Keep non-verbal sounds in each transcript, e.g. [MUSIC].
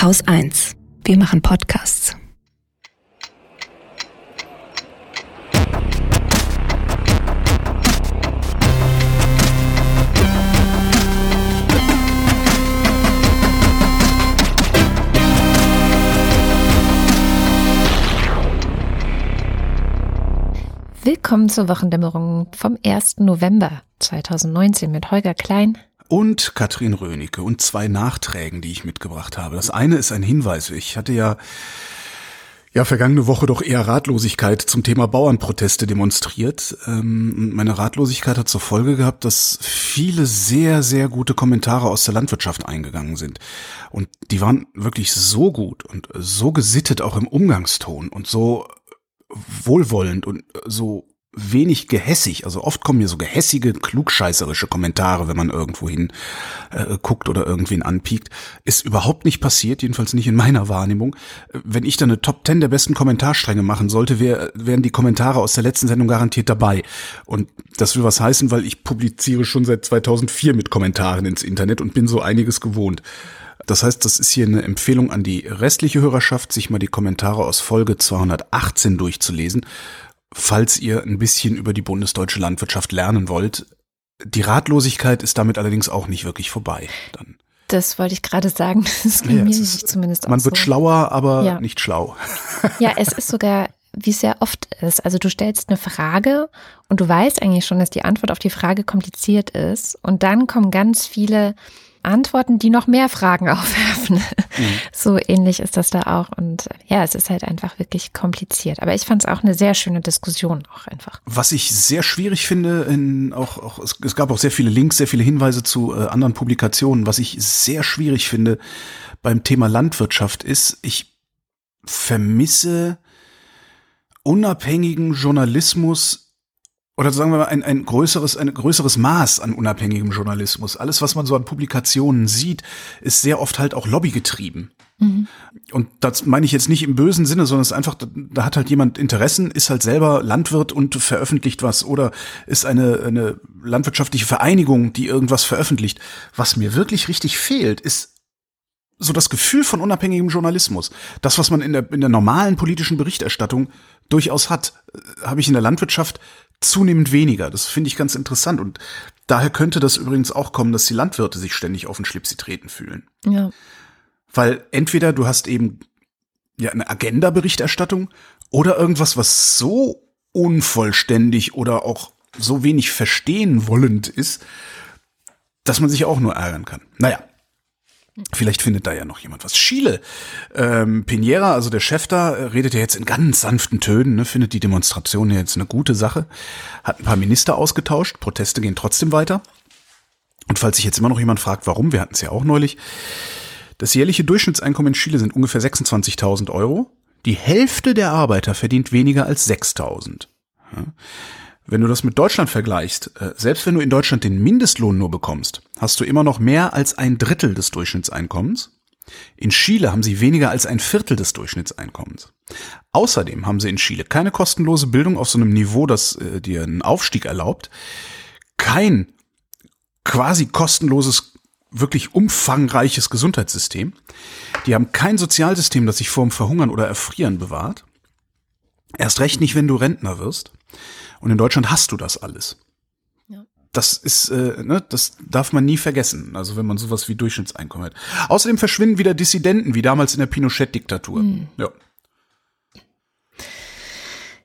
Haus 1. Wir machen Podcasts. Willkommen zur Wochendämmerung vom 1. November 2019 mit Holger Klein und Katrin Rönecke und zwei Nachträgen, die ich mitgebracht habe. Das eine ist ein Hinweis. Ich hatte ja ja, vergangene Woche doch eher Ratlosigkeit zum Thema Bauernproteste demonstriert. Ähm, meine Ratlosigkeit hat zur Folge gehabt, dass viele sehr, sehr gute Kommentare aus der Landwirtschaft eingegangen sind. Und die waren wirklich so gut und so gesittet auch im Umgangston und so wohlwollend und so wenig gehässig. Also oft kommen mir so gehässige, klugscheißerische Kommentare, wenn man irgendwo hin äh, guckt oder irgendwen anpiekt. Ist überhaupt nicht passiert, jedenfalls nicht in meiner Wahrnehmung. Wenn ich da eine Top 10 der besten Kommentarstränge machen sollte, wär, wären die Kommentare aus der letzten Sendung garantiert dabei. Und das will was heißen, weil ich publiziere schon seit 2004 mit Kommentaren ins Internet und bin so einiges gewohnt. Das heißt, das ist hier eine Empfehlung an die restliche Hörerschaft, sich mal die Kommentare aus Folge 218 durchzulesen, falls ihr ein bisschen über die bundesdeutsche Landwirtschaft lernen wollt. Die Ratlosigkeit ist damit allerdings auch nicht wirklich vorbei. Dann. Das wollte ich gerade sagen. [LAUGHS] Das ging ja, mir ist, zumindest auch Man wird so. schlauer, aber ja. nicht schlau. [LAUGHS] Ja, es ist sogar, wie es sehr oft ist. Also du stellst eine Frage und du weißt eigentlich schon, dass die Antwort auf die Frage kompliziert ist. Und dann kommen ganz viele Antworten, die noch mehr Fragen [LAUGHS] aufwerfen. Mhm. So ähnlich ist das da auch. Und ja, es ist halt einfach wirklich kompliziert. Aber ich fand es auch eine sehr schöne Diskussion auch einfach. Was ich sehr schwierig finde, in auch, auch es, es gab auch sehr viele Links, sehr viele Hinweise zu äh, anderen Publikationen. Was ich sehr schwierig finde beim Thema Landwirtschaft ist, ich vermisse unabhängigen Journalismus oder sagen wir mal ein, ein größeres, ein größeres Maß an unabhängigem Journalismus. Alles, was man so an Publikationen sieht, ist sehr oft halt auch lobbygetrieben. Mhm. Und das meine ich jetzt nicht im bösen Sinne, sondern es ist einfach, da hat halt jemand Interessen, ist halt selber Landwirt und veröffentlicht was oder ist eine, eine landwirtschaftliche Vereinigung, die irgendwas veröffentlicht. Was mir wirklich richtig fehlt, ist so das Gefühl von unabhängigem Journalismus. Das, was man in der, in der normalen politischen Berichterstattung durchaus hat, äh, habe ich in der Landwirtschaft zunehmend weniger. Das finde ich ganz interessant. Und daher könnte das übrigens auch kommen, dass die Landwirte sich ständig auf den Schlipsi treten fühlen. Ja. Weil entweder du hast eben ja eine Agenda-Berichterstattung oder irgendwas, was so unvollständig oder auch so wenig verstehen wollend ist, dass man sich auch nur ärgern kann. Naja, Vielleicht findet da ja noch jemand was. Chile. Ähm, Pinera, also der Chef da, redet ja jetzt in ganz sanften Tönen, ne, findet die Demonstration jetzt eine gute Sache. Hat ein paar Minister ausgetauscht, Proteste gehen trotzdem weiter. Und falls sich jetzt immer noch jemand fragt, warum, wir hatten es ja auch neulich, das jährliche Durchschnittseinkommen in Chile sind ungefähr 26.000 Euro. Die Hälfte der Arbeiter verdient weniger als 6.000. Ja. Wenn du das mit Deutschland vergleichst, äh, selbst wenn du in Deutschland den Mindestlohn nur bekommst, hast du immer noch mehr als ein Drittel des Durchschnittseinkommens. In Chile haben sie weniger als ein Viertel des Durchschnittseinkommens. Außerdem haben sie in Chile keine kostenlose Bildung auf so einem Niveau, das äh, dir einen Aufstieg erlaubt, kein quasi kostenloses, wirklich umfangreiches Gesundheitssystem. Die haben kein Sozialsystem, das sich vorm Verhungern oder Erfrieren bewahrt. Erst recht nicht, wenn du Rentner wirst. Und in Deutschland hast du das alles. Ja. Das ist, äh, ne, das darf man nie vergessen. Also wenn man sowas wie Durchschnittseinkommen hat. Außerdem verschwinden wieder Dissidenten, wie damals in der Pinochet-Diktatur. Hm. Ja.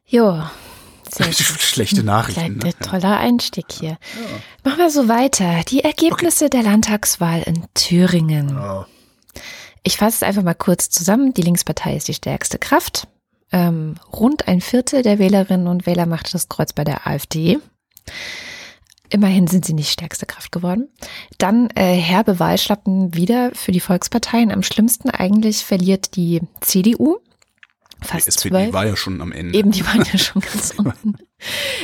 Jo. [LAUGHS] Schlechte Nachrichten. Ne? Toller Einstieg hier. Ja. Machen wir so weiter. Die Ergebnisse okay. der Landtagswahl in Thüringen. Oh. Ich fasse es einfach mal kurz zusammen. Die Linkspartei ist die stärkste Kraft. Ähm, rund ein Viertel der Wählerinnen und Wähler machte das Kreuz bei der AfD. Immerhin sind sie nicht stärkste Kraft geworden. Dann äh, herbe Wahlschlappen wieder für die Volksparteien. Am schlimmsten eigentlich verliert die CDU. Fast die SPD 12. war ja schon am Ende. Eben, die waren ja schon ganz [LAUGHS] unten.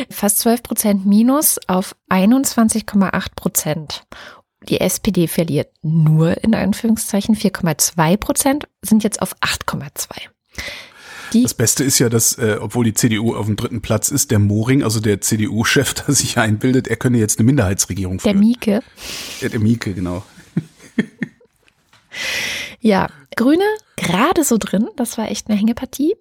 Fast 12 Prozent minus auf 21,8 Prozent. Die SPD verliert nur in Anführungszeichen 4,2 Prozent, sind jetzt auf 8,2. Die das Beste ist ja, dass, äh, obwohl die CDU auf dem dritten Platz ist, der Moring, also der CDU-Chef, [LAUGHS] der sich einbildet, er könne jetzt eine Minderheitsregierung führen. Der Mieke. Ja, der Mieke, genau. [LAUGHS] Ja, Grüne gerade so drin. Das war echt eine Hängepartie.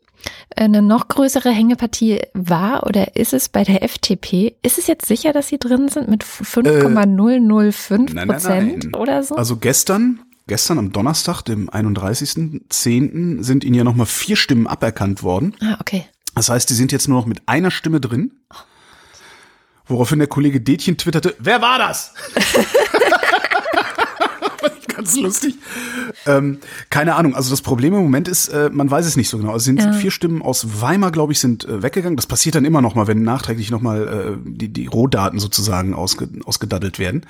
Eine noch größere Hängepartie war oder ist es bei der FDP? Ist es jetzt sicher, dass sie drin sind mit 5,005 Nein, nein, Prozent nein. oder so? Also gestern, gestern am Donnerstag, dem 31.10., sind ihnen ja nochmal vier Stimmen aberkannt worden. ah, okay. Das heißt, die sind jetzt nur noch mit einer Stimme drin. Woraufhin der Kollege Detchen twitterte, wer war das? [LAUGHS] Ganz lustig. Ähm, keine Ahnung. Also das Problem im Moment ist, äh, man weiß es nicht so genau. Also es sind vier Stimmen aus Weimar, glaube ich, sind äh, weggegangen. Das passiert dann immer noch mal, wenn nachträglich noch mal äh, die, die Rohdaten sozusagen ausge, ausgedaddelt werden.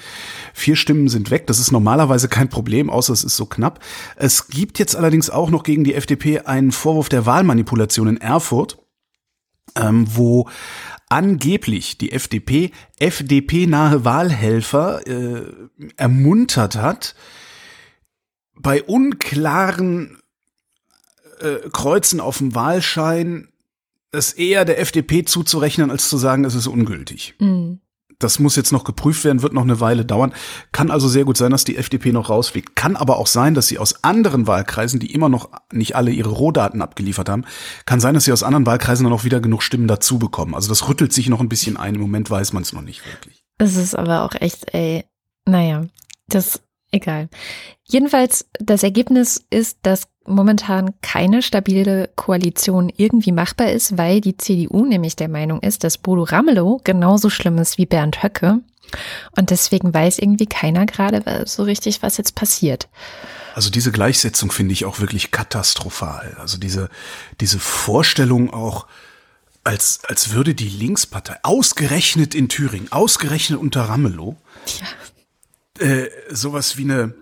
Vier Stimmen sind weg. Das ist normalerweise kein Problem, außer es ist so knapp. Es gibt jetzt allerdings auch noch gegen die FDP einen Vorwurf der Wahlmanipulation in Erfurt ähm, wo angeblich die FDP FDP-nahe Wahlhelfer äh, ermuntert hat, bei unklaren äh, Kreuzen auf dem Wahlschein es eher der FDP zuzurechnen, als zu sagen, es ist ungültig. Mhm. Das muss jetzt noch geprüft werden, wird noch eine Weile dauern. Kann also sehr gut sein, dass die FDP noch rausfliegt. Kann aber auch sein, dass sie aus anderen Wahlkreisen, die immer noch nicht alle ihre Rohdaten abgeliefert haben, kann sein, dass sie aus anderen Wahlkreisen dann auch wieder genug Stimmen dazu bekommen. Also das rüttelt sich noch ein bisschen ein. Im Moment weiß man es noch nicht wirklich. Es ist aber auch echt, ey, naja, das, egal. Jedenfalls, das Ergebnis ist, dass momentan keine stabile Koalition irgendwie machbar ist, weil die CDU nämlich der Meinung ist, dass Bodo Ramelow genauso schlimm ist wie Bernd Höcke. Und deswegen weiß irgendwie keiner gerade so richtig, was jetzt passiert. Also diese Gleichsetzung finde ich auch wirklich katastrophal. Also diese, diese Vorstellung auch, als, als würde die Linkspartei, ausgerechnet in Thüringen, ausgerechnet unter Ramelow, Ja. Äh, sowas wie eine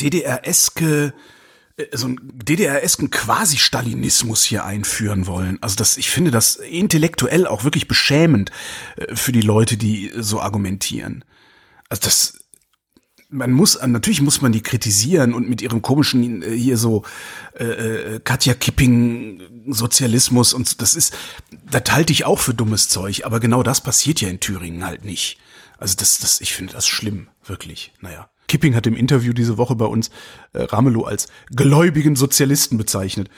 DDR-eske, äh, so einen DDR-esken Quasi-Stalinismus hier einführen wollen. Also das, ich finde das intellektuell auch wirklich beschämend äh, für die Leute, die so argumentieren. Also das, man muss, natürlich muss man die kritisieren und mit ihrem komischen äh, hier so äh, Katja Kipping Sozialismus und das ist, das halte ich auch für dummes Zeug, aber genau das passiert ja in Thüringen halt nicht. Also das, das, ich finde das schlimm, wirklich. Naja. Kipping hat im Interview diese Woche bei uns äh, Ramelow als gläubigen Sozialisten bezeichnet.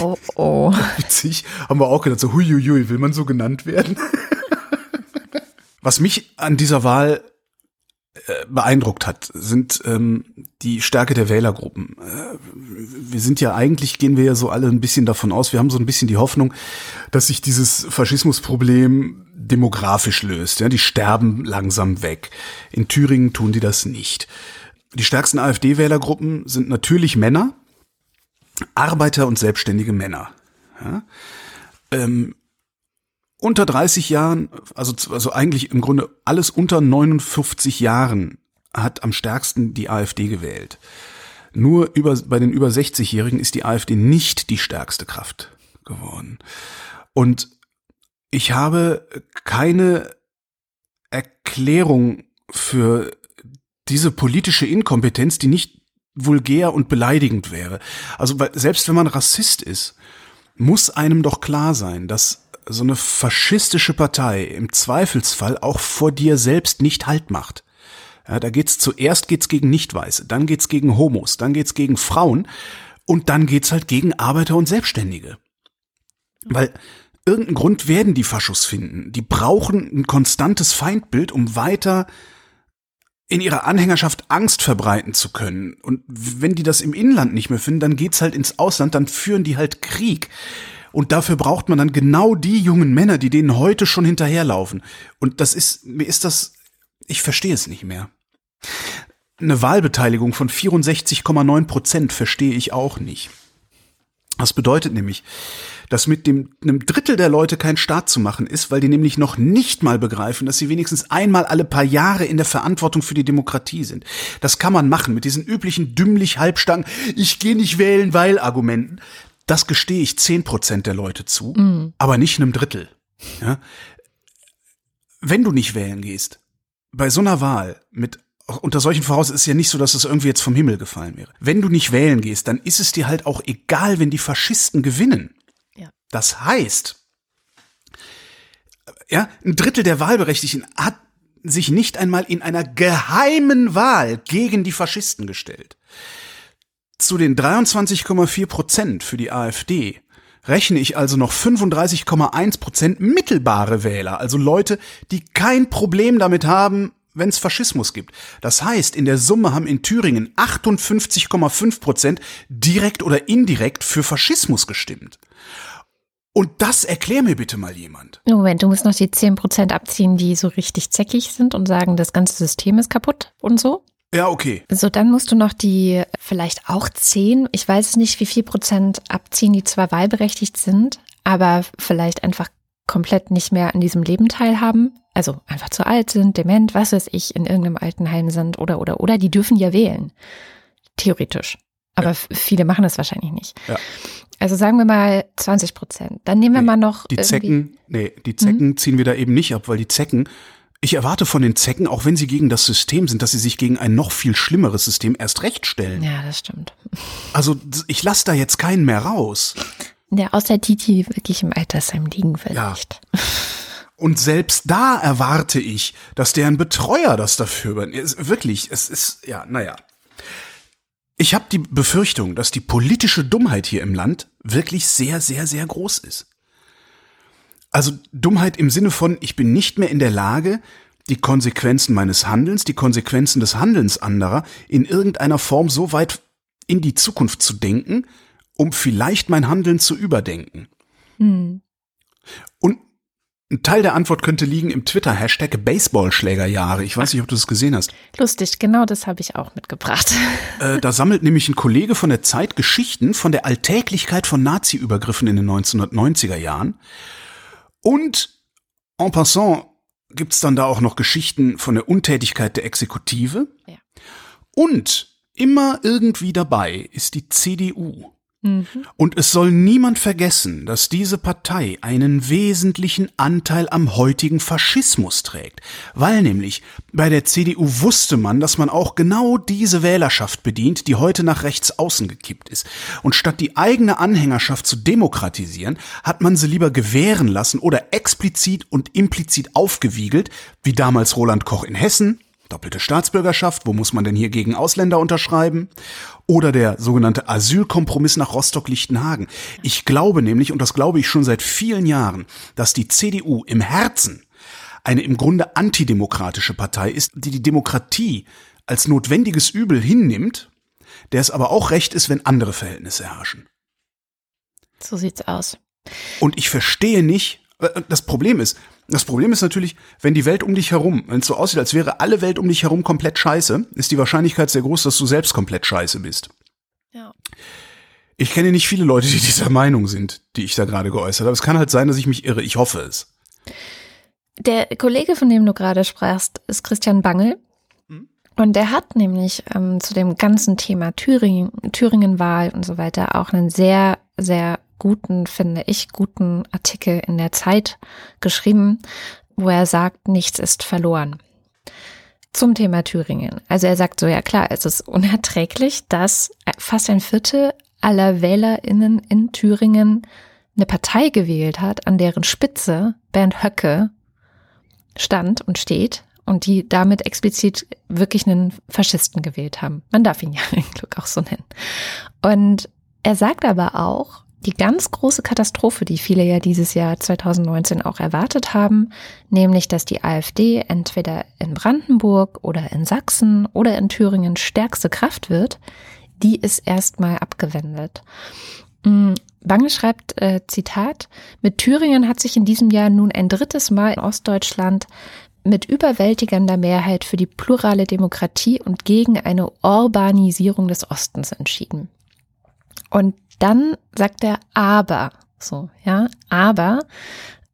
Oh, oh. [LAUGHS] Witzig, haben wir auch gedacht, so huiuiui, will man so genannt werden? [LAUGHS] Was mich an dieser Wahl äh, beeindruckt hat, sind ähm, die Stärke der Wählergruppen. Äh, wir sind ja eigentlich, gehen wir ja so alle ein bisschen davon aus, wir haben so ein bisschen die Hoffnung, dass sich dieses Faschismusproblem demografisch löst. Ja, die sterben langsam weg. In Thüringen tun die das nicht. Die stärksten AfD-Wählergruppen sind natürlich Männer, Arbeiter und selbstständige Männer. Ja? Ähm, unter 30 Jahren, also, also eigentlich im Grunde alles unter 59 Jahren hat am stärksten die AfD gewählt. Nur über, bei den über 60-Jährigen ist die AfD nicht die stärkste Kraft geworden. Und ich habe keine Erklärung für diese politische Inkompetenz, die nicht vulgär und beleidigend wäre. Also weil selbst wenn man Rassist ist, muss einem doch klar sein, dass so eine faschistische Partei im Zweifelsfall auch vor dir selbst nicht Halt macht. Ja, da geht's zuerst geht's gegen Nichtweiße, dann geht's gegen Homos, dann geht's gegen Frauen und dann geht's halt gegen Arbeiter und Selbstständige. Weil irgendeinen Grund werden die Faschos finden. Die brauchen ein konstantes Feindbild, um weiter in ihrer Anhängerschaft Angst verbreiten zu können. Und wenn die das im Inland nicht mehr finden, dann geht's halt ins Ausland, dann führen die halt Krieg. Und dafür braucht man dann genau die jungen Männer, die denen heute schon hinterherlaufen. Und das ist, mir ist das, ich verstehe es nicht mehr. Eine Wahlbeteiligung von 64,9 Prozent verstehe ich auch nicht. Das bedeutet nämlich, dass mit dem einem Drittel der Leute kein Staat zu machen ist, weil die nämlich noch nicht mal begreifen, dass sie wenigstens einmal alle paar Jahre in der Verantwortung für die Demokratie sind. Das kann man machen mit diesen üblichen dümmlich halbstangen, ich gehe nicht wählen, weil Argumenten. Das gestehe ich zehn Prozent der Leute zu, Mhm. aber nicht einem Drittel. Ja? Wenn du nicht wählen gehst, bei so einer Wahl mit unter solchen Voraussetzungen ist es ja nicht so, dass es irgendwie jetzt vom Himmel gefallen wäre. Wenn du nicht wählen gehst, dann ist es dir halt auch egal, wenn die Faschisten gewinnen. Das heißt, ja, ein Drittel der Wahlberechtigten hat sich nicht einmal in einer geheimen Wahl gegen die Faschisten gestellt. Zu den 23,4 Prozent für die AfD rechne ich also noch 35,1 Prozent mittelbare Wähler, also Leute, die kein Problem damit haben, wenn es Faschismus gibt. Das heißt, in der Summe haben in Thüringen 58,5 Prozent direkt oder indirekt für Faschismus gestimmt. Und das erklär mir bitte mal jemand. Moment, du musst noch die 10 Prozent abziehen, die so richtig zäckig sind und sagen, das ganze System ist kaputt und so. Ja, okay. So, dann musst du noch die vielleicht auch 10, ich weiß nicht, wie viel Prozent abziehen, die zwar wahlberechtigt sind, aber vielleicht einfach komplett nicht mehr an diesem Leben teilhaben, also einfach zu alt sind, dement, was weiß ich, in irgendeinem Altenheim sind oder oder oder, die dürfen ja wählen. Theoretisch. Aber ja. viele machen das wahrscheinlich nicht. Ja. Also sagen wir mal 20 Prozent. Dann nehmen wir nee, mal noch. Die Zecken, nee, die Zecken hm? ziehen wir da eben nicht ab, weil die Zecken, ich erwarte von den Zecken, auch wenn sie gegen das System sind, dass sie sich gegen ein noch viel schlimmeres System erst recht stellen. Ja, das stimmt. Also ich lasse da jetzt keinen mehr raus. Ja, außer die, die wirklich im Altersheim liegen vielleicht. Ja. Und selbst da erwarte ich, dass deren Betreuer das dafür übernimmt. Wirklich, es ist, ja, naja. Ich habe die Befürchtung, dass die politische Dummheit hier im Land wirklich sehr, sehr, sehr groß ist. Also Dummheit im Sinne von, ich bin nicht mehr in der Lage, die Konsequenzen meines Handelns, die Konsequenzen des Handelns anderer in irgendeiner Form so weit in die Zukunft zu denken, um vielleicht mein Handeln zu überdenken. Hm. Ein Teil der Antwort könnte liegen im Twitter-Hashtag Baseballschlägerjahre. Ich weiß nicht, ob du das gesehen hast. Lustig, genau das habe ich auch mitgebracht. Äh, da sammelt nämlich ein Kollege von der Zeit Geschichten von der Alltäglichkeit von Nazi-Übergriffen in den 1990er Jahren. Und en passant gibt's dann da auch noch Geschichten von der Untätigkeit der Exekutive. Ja. Und immer irgendwie dabei ist die CDU. Mhm. Und es soll niemand vergessen, dass diese Partei einen wesentlichen Anteil am heutigen Faschismus trägt, weil nämlich bei der CDU wusste man, dass man auch genau diese Wählerschaft bedient, die heute nach rechts außen gekippt ist. Und statt die eigene Anhängerschaft zu demokratisieren, hat man sie lieber gewähren lassen oder explizit und implizit aufgewiegelt, wie damals Roland Koch in Hessen, Doppelte Staatsbürgerschaft, wo muss man denn hier gegen Ausländer unterschreiben? Oder der sogenannte Asylkompromiss nach Rostock-Lichtenhagen. Ich glaube nämlich, und das glaube ich schon seit vielen Jahren, dass die CDU im Herzen eine im Grunde antidemokratische Partei ist, die die Demokratie als notwendiges Übel hinnimmt, der es aber auch recht ist, wenn andere Verhältnisse herrschen. So sieht's aus. Und ich verstehe nicht, äh, das Problem ist, das Problem ist natürlich, wenn die Welt um dich herum, wenn es so aussieht, als wäre alle Welt um dich herum komplett scheiße, ist die Wahrscheinlichkeit sehr groß, dass du selbst komplett scheiße bist. Ja. Ich kenne nicht viele Leute, die dieser Meinung sind, die ich da gerade geäußert habe. Es kann halt sein, dass ich mich irre. Ich hoffe es. Der Kollege, von dem du gerade sprachst, ist Christian Bangel. Hm? Und der hat nämlich ähm, zu dem ganzen Thema Thüringen, Thüringenwahl und so weiter auch einen sehr, sehr guten, finde ich, guten Artikel in der Zeit geschrieben, wo er sagt, nichts ist verloren. Zum Thema Thüringen. Also er sagt so, ja klar, es ist unerträglich, dass fast ein Viertel aller WählerInnen in Thüringen eine Partei gewählt hat, an deren Spitze Bernd Höcke stand und steht und die damit explizit wirklich einen Faschisten gewählt haben. Man darf ihn ja [LAUGHS] im Glück auch so nennen. Und er sagt aber auch, die ganz große Katastrophe, die viele ja dieses Jahr 2019 auch erwartet haben, nämlich dass die AfD entweder in Brandenburg oder in Sachsen oder in Thüringen stärkste Kraft wird, die ist erstmal abgewendet. Mm, Bange schreibt, äh, Zitat, mit Thüringen hat sich in diesem Jahr nun ein drittes Mal in Ostdeutschland mit überwältigender Mehrheit für die plurale Demokratie und gegen eine Urbanisierung des Ostens entschieden. Und dann sagt er aber, so, ja, aber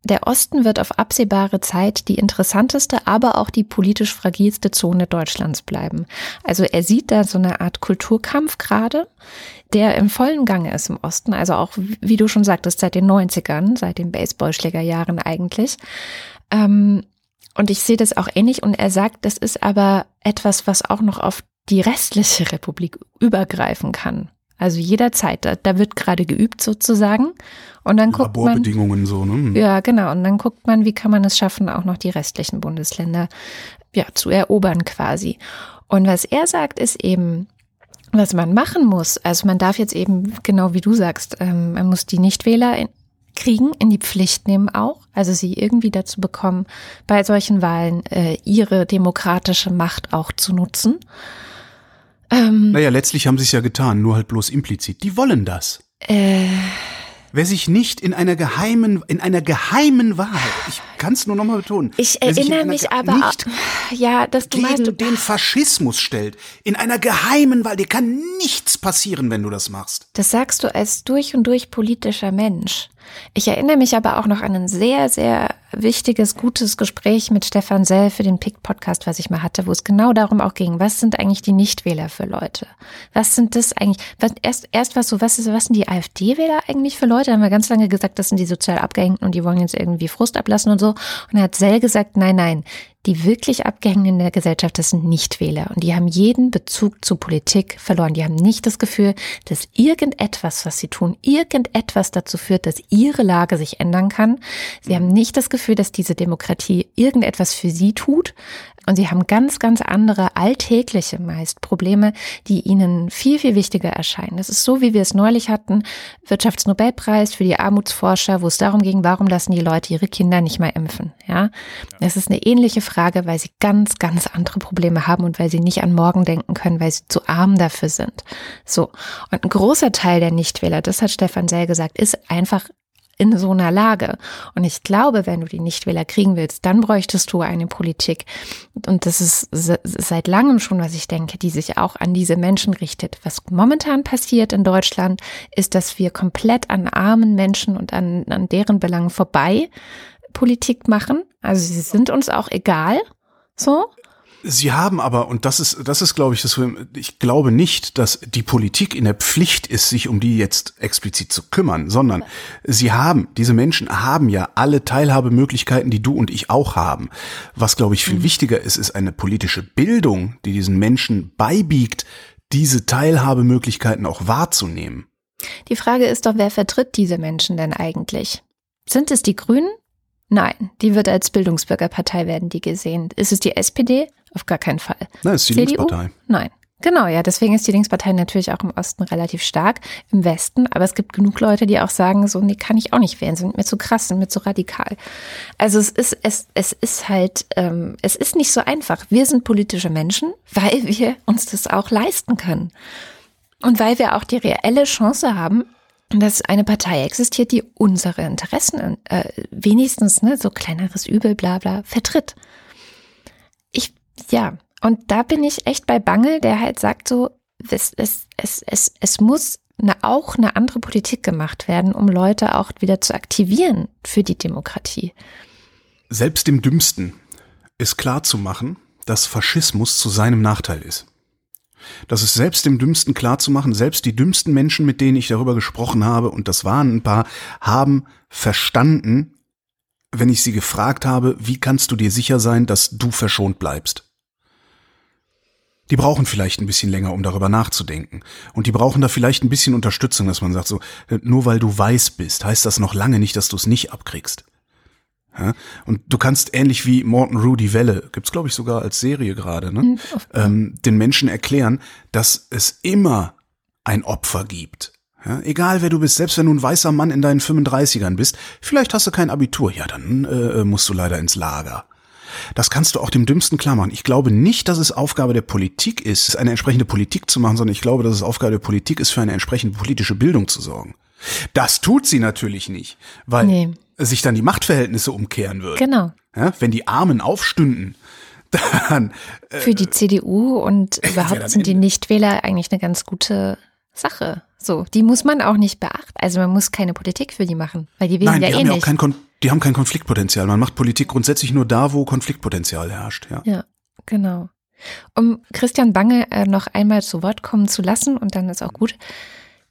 der Osten wird auf absehbare Zeit die interessanteste, aber auch die politisch fragilste Zone Deutschlands bleiben. Also er sieht da so eine Art Kulturkampf gerade, der im vollen Gange ist im Osten. Also auch, wie du schon sagtest, seit den 90ern, seit den Baseballschlägerjahren eigentlich. Ähm, und ich sehe das auch ähnlich. Und er sagt, das ist aber etwas, was auch noch auf die restliche Republik übergreifen kann. Also jederzeit, da, da wird gerade geübt sozusagen. Und dann guckt Laborbedingungen man, so, ne? Ja, genau. Und dann guckt man, wie kann man es schaffen, auch noch die restlichen Bundesländer ja, zu erobern quasi. Und was er sagt, ist eben, was man machen muss, also man darf jetzt eben, genau wie du sagst, ähm, man muss die Nichtwähler in, kriegen, in die Pflicht nehmen auch, also sie irgendwie dazu bekommen, bei solchen Wahlen äh, ihre demokratische Macht auch zu nutzen. Ähm, naja, letztlich haben sie es ja getan, nur halt bloß implizit. Die wollen das. Äh, Wer sich nicht in einer geheimen, in einer geheimen Wahl, ich kann es nur nochmal betonen. Ich erinnere mich aber, nicht ja, dass du gegen meinst, den Faschismus stellt, in einer geheimen Wahl, dir kann nichts passieren, wenn du das machst. Das sagst du als durch und durch politischer Mensch. Ich erinnere mich aber auch noch an ein sehr, sehr wichtiges, gutes Gespräch mit Stefan Sell für den PIC-Podcast, was ich mal hatte, wo es genau darum auch ging, was sind eigentlich die Nichtwähler für Leute? Was sind das eigentlich? Was, erst, erst was so, was, ist, was sind die AfD-Wähler eigentlich für Leute? Da haben wir ganz lange gesagt, das sind die sozial Abgehängten und die wollen jetzt irgendwie Frust ablassen und so. Und er hat Sell gesagt, nein, nein, die wirklich Abgehängten in der Gesellschaft, das sind Nichtwähler. Und die haben jeden Bezug zu Politik verloren. Die haben nicht das Gefühl, dass irgendetwas, was sie tun, irgendetwas dazu führt, dass ihre Lage sich ändern kann. Sie haben nicht das Gefühl, dass diese Demokratie irgendetwas für sie tut. Und sie haben ganz, ganz andere alltägliche meist Probleme, die ihnen viel, viel wichtiger erscheinen. Das ist so, wie wir es neulich hatten, Wirtschaftsnobelpreis für die Armutsforscher, wo es darum ging, warum lassen die Leute ihre Kinder nicht mehr impfen. Ja, das ist eine ähnliche Frage, weil sie ganz, ganz andere Probleme haben und weil sie nicht an morgen denken können, weil sie zu arm dafür sind. So. Und ein großer Teil der Nichtwähler, das hat Stefan Sell gesagt, ist einfach in so einer Lage. Und ich glaube, wenn du die Nichtwähler kriegen willst, dann bräuchtest du eine Politik. Und das ist seit langem schon, was ich denke, die sich auch an diese Menschen richtet. Was momentan passiert in Deutschland, ist, dass wir komplett an armen Menschen und an, an deren Belangen vorbei Politik machen. Also sie sind uns auch egal. So. Sie haben aber, und das ist, das ist, glaube ich, das, ich glaube nicht, dass die Politik in der Pflicht ist, sich um die jetzt explizit zu kümmern, sondern sie haben, diese Menschen haben ja alle Teilhabemöglichkeiten, die du und ich auch haben. Was, glaube ich, viel mhm. wichtiger ist, ist eine politische Bildung, die diesen Menschen beibiegt, diese Teilhabemöglichkeiten auch wahrzunehmen. Die Frage ist doch, wer vertritt diese Menschen denn eigentlich? Sind es die Grünen? Nein, die wird als Bildungsbürgerpartei werden die gesehen. Ist es die SPD? Auf gar keinen Fall. Nein, ist die CDU? Linkspartei. Nein. Genau, ja, deswegen ist die Linkspartei natürlich auch im Osten relativ stark, im Westen, aber es gibt genug Leute, die auch sagen, so, nee, kann ich auch nicht wählen, sind mir zu krass, sind mir zu radikal. Also es ist, es, es ist halt, ähm, es ist nicht so einfach. Wir sind politische Menschen, weil wir uns das auch leisten können. Und weil wir auch die reelle Chance haben, dass eine Partei existiert, die unsere Interessen äh, wenigstens, ne, so kleineres Übel, bla bla, vertritt. Ja, und da bin ich echt bei Bangel, der halt sagt so, es, es, es, es, es muss eine, auch eine andere Politik gemacht werden, um Leute auch wieder zu aktivieren für die Demokratie. Selbst dem Dümmsten ist klar zu machen, dass Faschismus zu seinem Nachteil ist. Das ist selbst dem Dümmsten klar zu machen. Selbst die dümmsten Menschen, mit denen ich darüber gesprochen habe, und das waren ein paar, haben verstanden, wenn ich sie gefragt habe, wie kannst du dir sicher sein, dass du verschont bleibst? Die brauchen vielleicht ein bisschen länger, um darüber nachzudenken. Und die brauchen da vielleicht ein bisschen Unterstützung, dass man sagt, so, nur weil du weiß bist, heißt das noch lange nicht, dass du es nicht abkriegst. Ja? Und du kannst ähnlich wie Morton Rudy Welle, gibt's glaube ich sogar als Serie gerade, ne? Mhm. ähm, den Menschen erklären, dass es immer ein Opfer gibt. Ja, egal wer du bist, selbst wenn du ein weißer Mann in deinen 35ern bist, vielleicht hast du kein Abitur, ja, dann äh, musst du leider ins Lager. Das kannst du auch dem Dümmsten klar machen. Ich glaube nicht, dass es Aufgabe der Politik ist, eine entsprechende Politik zu machen, sondern ich glaube, dass es Aufgabe der Politik ist, für eine entsprechende politische Bildung zu sorgen. Das tut sie natürlich nicht, weil nee. sich dann die Machtverhältnisse umkehren würden. Genau. Ja, wenn die Armen aufstünden, [LAUGHS] dann. Äh, Für die CDU und überhaupt sind die Nichtwähler eigentlich eine ganz gute Sache. So, die muss man auch nicht beachten. Also man muss keine Politik für die machen, weil die wählen Nein, ja die eh haben nicht. Ja auch die haben kein Konfliktpotenzial. Man macht Politik grundsätzlich nur da, wo Konfliktpotenzial herrscht. Ja, ja genau. Um Christian Bange äh, noch einmal zu Wort kommen zu lassen, und dann ist auch gut.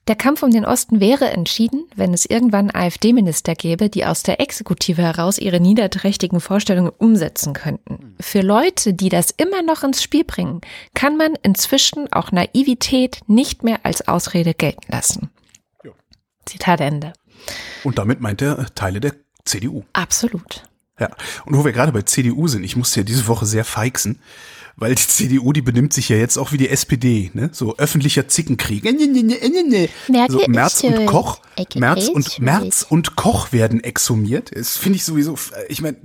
Der Kampf um den Osten wäre entschieden, wenn es irgendwann AfD-Minister gäbe, die aus der Exekutive heraus ihre niederträchtigen Vorstellungen umsetzen könnten. Für Leute, die das immer noch ins Spiel bringen, kann man inzwischen auch Naivität nicht mehr als Ausrede gelten lassen. Zitat Ende. Und damit meint er äh, Teile der CDU. Absolut. Ja. Und wo wir gerade bei CDU sind, ich musste ja diese Woche sehr feixen, weil die CDU, die benimmt sich ja jetzt auch wie die SPD, ne? So öffentlicher Zickenkrieg. So Merz und Koch, Merz und Merz und Koch werden exhumiert. Das finde ich sowieso, ich meine,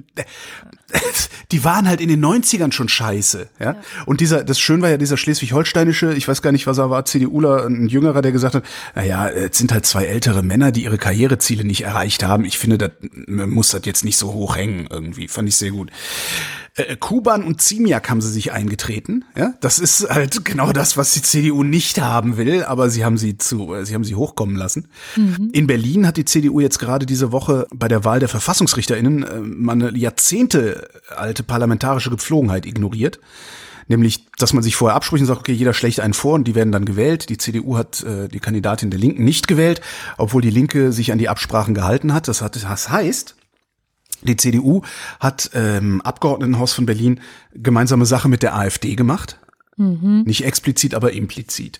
[LAUGHS] die waren halt in den 90ern schon scheiße, ja? Und dieser, das schön war ja dieser schleswig-holsteinische, ich weiß gar nicht, was er war, CDUler, ein Jüngerer, der gesagt hat, naja, es sind halt zwei ältere Männer, die ihre Karriereziele nicht erreicht haben. Ich finde, das, man muss das jetzt nicht so hoch hängen irgendwie. Fand ich sehr gut. Äh, Kuban und Ziemiak haben sie sich eingetreten. Ja, das ist halt genau das, was die CDU nicht haben will, aber sie haben sie zu, äh, sie haben sie hochkommen lassen. Mhm. In Berlin hat die CDU jetzt gerade diese Woche bei der Wahl der Verfassungsrichterinnen äh, mal eine Jahrzehnte alte parlamentarische Gepflogenheit ignoriert. Nämlich, dass man sich vorher abspricht und sagt, okay, jeder schlägt einen vor und die werden dann gewählt. Die CDU hat äh, die Kandidatin der Linken nicht gewählt, obwohl die Linke sich an die Absprachen gehalten hat. Das, hat, das heißt, die CDU hat ähm, Abgeordnetenhaus von Berlin gemeinsame Sache mit der AfD gemacht. Mhm. Nicht explizit, aber implizit.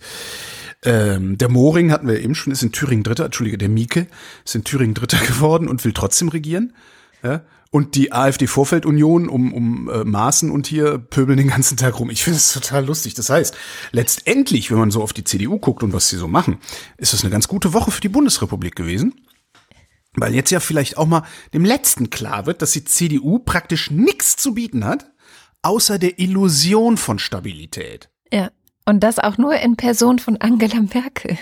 Ähm, der Moring hatten wir eben schon, ist in Thüringen Dritter, Entschuldige, der Mieke ist in Thüringen Dritter [LAUGHS] geworden und will trotzdem regieren. Ja? Und die AfD-Vorfeldunion um, um äh, Maßen und hier pöbeln den ganzen Tag rum. Ich finde es total lustig. Das heißt, letztendlich, wenn man so auf die CDU guckt und was sie so machen, ist es eine ganz gute Woche für die Bundesrepublik gewesen. Weil jetzt ja vielleicht auch mal dem Letzten klar wird, dass die CDU praktisch nichts zu bieten hat, außer der Illusion von Stabilität. Ja. Und das auch nur in Person von Angela Merkel.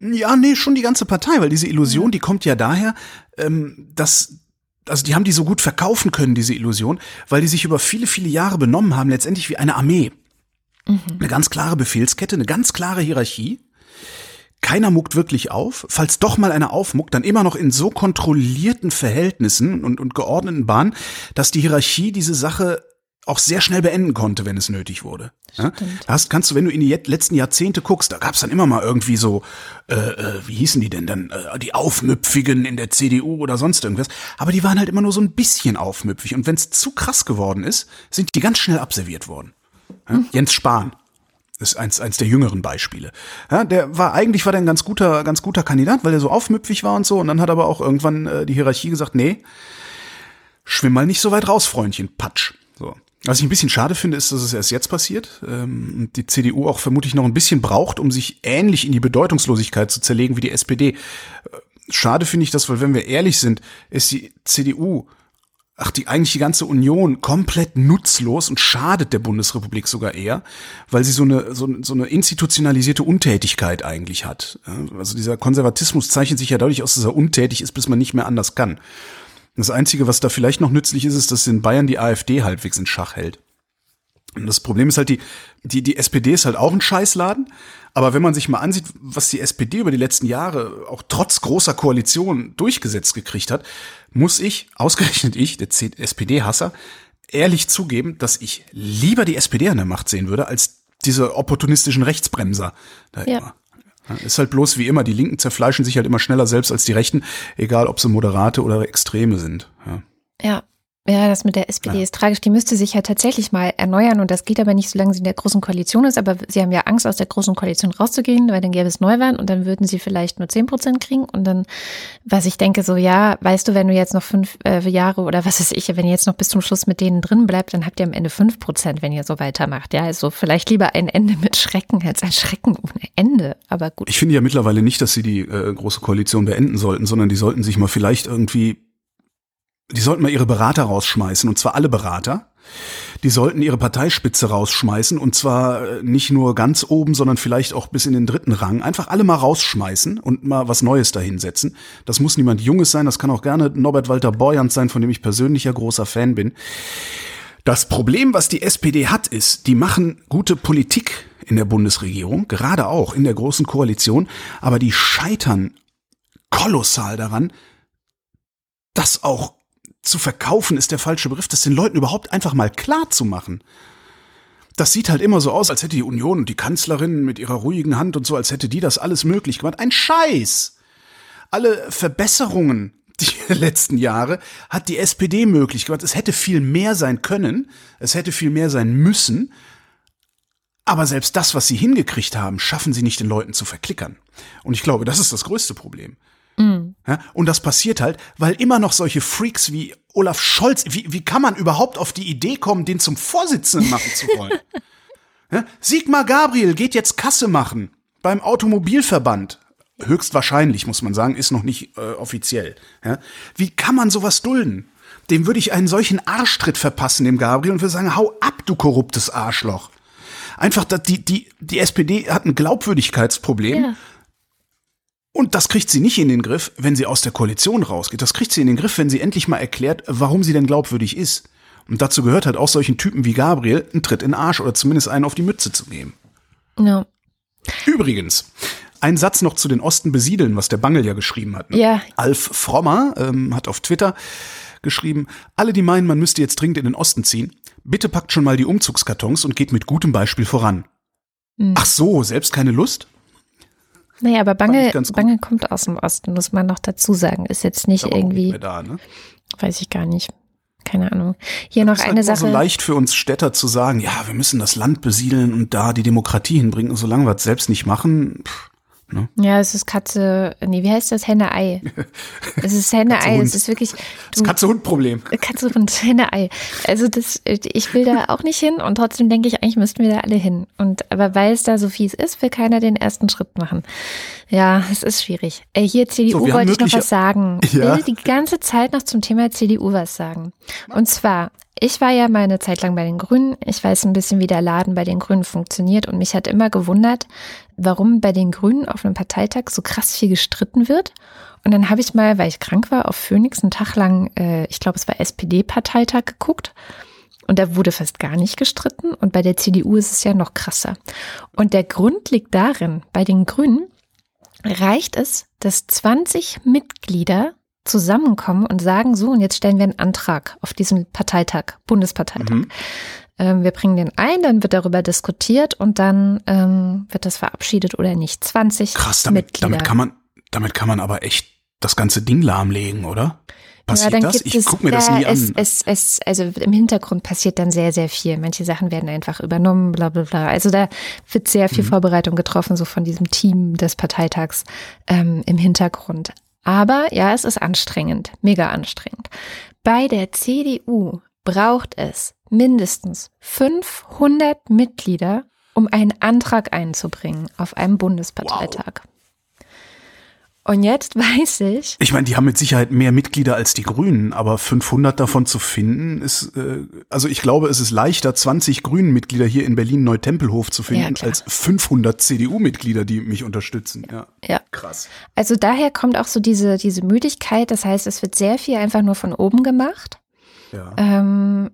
Ja, nee, schon die ganze Partei, weil diese Illusion, die kommt ja daher, ähm, dass also die haben die so gut verkaufen können, diese Illusion, weil die sich über viele, viele Jahre benommen haben, letztendlich wie eine Armee. Mhm. Eine ganz klare Befehlskette, eine ganz klare Hierarchie. Keiner muckt wirklich auf. Falls doch mal einer aufmuckt, dann immer noch in so kontrollierten Verhältnissen und, und geordneten Bahnen, dass die Hierarchie diese Sache auch sehr schnell beenden konnte, wenn es nötig wurde. Ja? Hast, kannst du, wenn du in die letzten Jahrzehnte guckst, da gab es dann immer mal irgendwie so, äh, äh, wie hießen die denn dann, äh, die Aufmüpfigen in der CDU oder sonst irgendwas. Aber die waren halt immer nur so ein bisschen aufmüpfig. Und wenn es zu krass geworden ist, sind die ganz schnell abserviert worden. Ja? Mhm. Jens Spahn ist eins, eins der jüngeren Beispiele. Ja, der war eigentlich war der ein ganz guter, ganz guter Kandidat, weil er so aufmüpfig war und so. Und dann hat aber auch irgendwann äh, die Hierarchie gesagt, nee, schwimm mal nicht so weit raus, Freundchen, Patsch. So. Was ich ein bisschen schade finde, ist, dass es erst jetzt passiert. Ähm, die CDU auch vermutlich noch ein bisschen braucht, um sich ähnlich in die Bedeutungslosigkeit zu zerlegen wie die SPD. Äh, schade finde ich das, weil wenn wir ehrlich sind, ist die CDU ach, die eigentlich die ganze Union komplett nutzlos und schadet der Bundesrepublik sogar eher, weil sie so eine, so, so eine institutionalisierte Untätigkeit eigentlich hat. Also dieser Konservatismus zeichnet sich ja dadurch aus, dass er untätig ist, bis man nicht mehr anders kann. Das Einzige, was da vielleicht noch nützlich ist, ist, dass in Bayern die AfD halbwegs in Schach hält. Und das Problem ist halt, die, die, die SPD ist halt auch ein Scheißladen. Aber wenn man sich mal ansieht, was die SPD über die letzten Jahre auch trotz großer Koalition durchgesetzt gekriegt hat, muss ich, ausgerechnet ich, der SPD-Hasser, ehrlich zugeben, dass ich lieber die SPD an der Macht sehen würde, als diese opportunistischen Rechtsbremser. Da ja. Immer. Ist halt bloß wie immer, die Linken zerfleischen sich halt immer schneller selbst als die Rechten, egal ob sie Moderate oder Extreme sind. Ja. Ja, ja, das mit der SPD ja. ist tragisch. Die müsste sich ja tatsächlich mal erneuern und das geht aber nicht, solange sie in der großen Koalition ist. Aber sie haben ja Angst, aus der großen Koalition rauszugehen, weil dann gäbe es Neuwahlen und dann würden sie vielleicht nur zehn Prozent kriegen. Und dann, was ich denke, so, ja, weißt du, wenn du jetzt noch fünf äh, Jahre oder was weiß ich, wenn ihr jetzt noch bis zum Schluss mit denen drin bleibt, dann habt ihr am Ende fünf Prozent, wenn ihr so weitermacht. Ja, also vielleicht lieber ein Ende mit Schrecken als ein Schrecken ohne Ende. Aber gut. Ich finde ja mittlerweile nicht, dass sie die äh, große Koalition beenden sollten, sondern die sollten sich mal vielleicht irgendwie die sollten mal ihre Berater rausschmeißen, und zwar alle Berater. Die sollten ihre Parteispitze rausschmeißen, und zwar äh, nicht nur ganz oben, sondern vielleicht auch bis in den dritten Rang. Einfach alle mal rausschmeißen und mal was Neues dahinsetzen. Das muss niemand Junges sein, das kann auch gerne Norbert Walter Borjans sein, von dem ich persönlich ja großer Fan bin. Das Problem, was die SPD hat, ist, die machen gute Politik in der Bundesregierung, gerade auch in der großen Koalition, aber die scheitern kolossal daran, das auch zu verkaufen ist der falsche Begriff, das den Leuten überhaupt einfach mal klar zu machen. Das sieht halt immer so aus, als hätte die Union und die Kanzlerin mit ihrer ruhigen Hand und so, als hätte die das alles möglich gemacht. Ein Scheiß! Alle Verbesserungen [LAUGHS] die letzten Jahre hat die SPD möglich gemacht. Es hätte viel mehr sein können, es hätte viel mehr sein müssen, aber selbst das, was sie hingekriegt haben, schaffen sie nicht den Leuten zu verklickern. Und ich glaube, das ist das größte Problem. Mhm. Ja, und das passiert halt, weil immer noch solche Freaks wie Olaf Scholz, wie, wie kann man überhaupt auf die Idee kommen, den zum Vorsitzenden machen zu wollen? ja, Sigmar Gabriel geht jetzt Kasse machen beim Automobilverband. Höchstwahrscheinlich, muss man sagen, ist noch nicht äh, offiziell. Ja? Wie kann man sowas dulden? Dem würde ich einen solchen Arschtritt verpassen, dem Gabriel, und würde sagen, hau ab, du korruptes Arschloch. Einfach, die, die, die SPD hat ein Glaubwürdigkeitsproblem. Ja. Und das kriegt sie nicht in den Griff, wenn sie aus der Koalition rausgeht. Das kriegt sie in den Griff, wenn sie endlich mal erklärt, warum sie denn glaubwürdig ist. Und dazu gehört halt auch solchen Typen wie Gabriel einen Tritt in den Arsch oder zumindest einen auf die Mütze zu geben. Ja. Übrigens, ein Satz noch zu den Osten besiedeln, was der Bangel ja geschrieben hat. Ne? Ja. Alf Frommer ähm, hat auf Twitter geschrieben, alle, die meinen, man müsste jetzt dringend in den Osten ziehen, bitte packt schon mal die Umzugskartons und geht mit gutem Beispiel voran. Mhm. Ach so, selbst keine Lust? Naja, aber Bange, Bange kommt aus dem Osten, muss man noch dazu sagen. Ist jetzt nicht irgendwie. Nicht da, ne? Weiß ich gar nicht. Keine Ahnung. Hier noch ist eine halt Sache. so leicht für uns Städter zu sagen, ja, wir müssen das Land besiedeln und da die Demokratie hinbringen. Und solange wir es selbst nicht machen, pff, Ne? Ja, es ist Katze, nee, wie heißt das? Henne-Ei. [LAUGHS] Es ist Henne-Ei, es ist wirklich. Du, das Katze-Hund-Problem. Katze-Hund, [LAUGHS] Henne-Ei. Also das, ich will da auch nicht hin und trotzdem denke ich, eigentlich müssten wir da alle hin. Und aber weil es da so fies ist, will keiner den ersten Schritt machen. Ja, es ist schwierig. Äh, hier CDU so, wollte ich noch was sagen. Ich will die ganze Zeit noch zum Thema CDU was sagen. Und zwar, ich war ja mal eine Zeit lang bei den Grünen. Ich weiß ein bisschen, wie der Laden bei den Grünen funktioniert. Und mich hat immer gewundert, warum bei den Grünen auf einem Parteitag so krass viel gestritten wird. Und dann habe ich mal, weil ich krank war, auf Phoenix einen Tag lang, äh, ich glaube, es war SPD-Parteitag geguckt. Und da wurde fast gar nicht gestritten. Und bei der CDU ist es ja noch krasser. Und der Grund liegt darin, bei den Grünen reicht es, dass 20 Mitglieder zusammenkommen und sagen, so, und jetzt stellen wir einen Antrag auf diesem Parteitag, Bundesparteitag. Mhm. Ähm, wir bringen den ein, dann wird darüber diskutiert und dann ähm, wird das verabschiedet oder nicht. 20 Krass, damit, Mitglieder. damit kann man, damit kann man aber echt das ganze Ding lahmlegen, oder? Passiert ja, das? Ich gucke mir das nie es, an. Es, es, also im Hintergrund passiert dann sehr, sehr viel. Manche Sachen werden einfach übernommen, bla bla bla. Also da wird sehr viel mhm. Vorbereitung getroffen, so von diesem Team des Parteitags ähm, im Hintergrund. Aber ja, es ist anstrengend, mega anstrengend. Bei der CDU braucht es mindestens 500 Mitglieder, um einen Antrag einzubringen auf einem Bundesparteitag. Wow. Und jetzt [LAUGHS] weiß ich. Ich meine, die haben mit Sicherheit mehr Mitglieder als die Grünen, aber 500 davon zu finden ist, äh, also ich glaube, es ist leichter, 20 Grünen-Mitglieder hier in Berlin Neutempelhof zu finden, ja, als 500 CDU-Mitglieder, die mich unterstützen. Ja. ja. Krass. Also daher kommt auch so diese, diese Müdigkeit. Das heißt, es wird sehr viel einfach nur von oben gemacht. Ja. Ähm,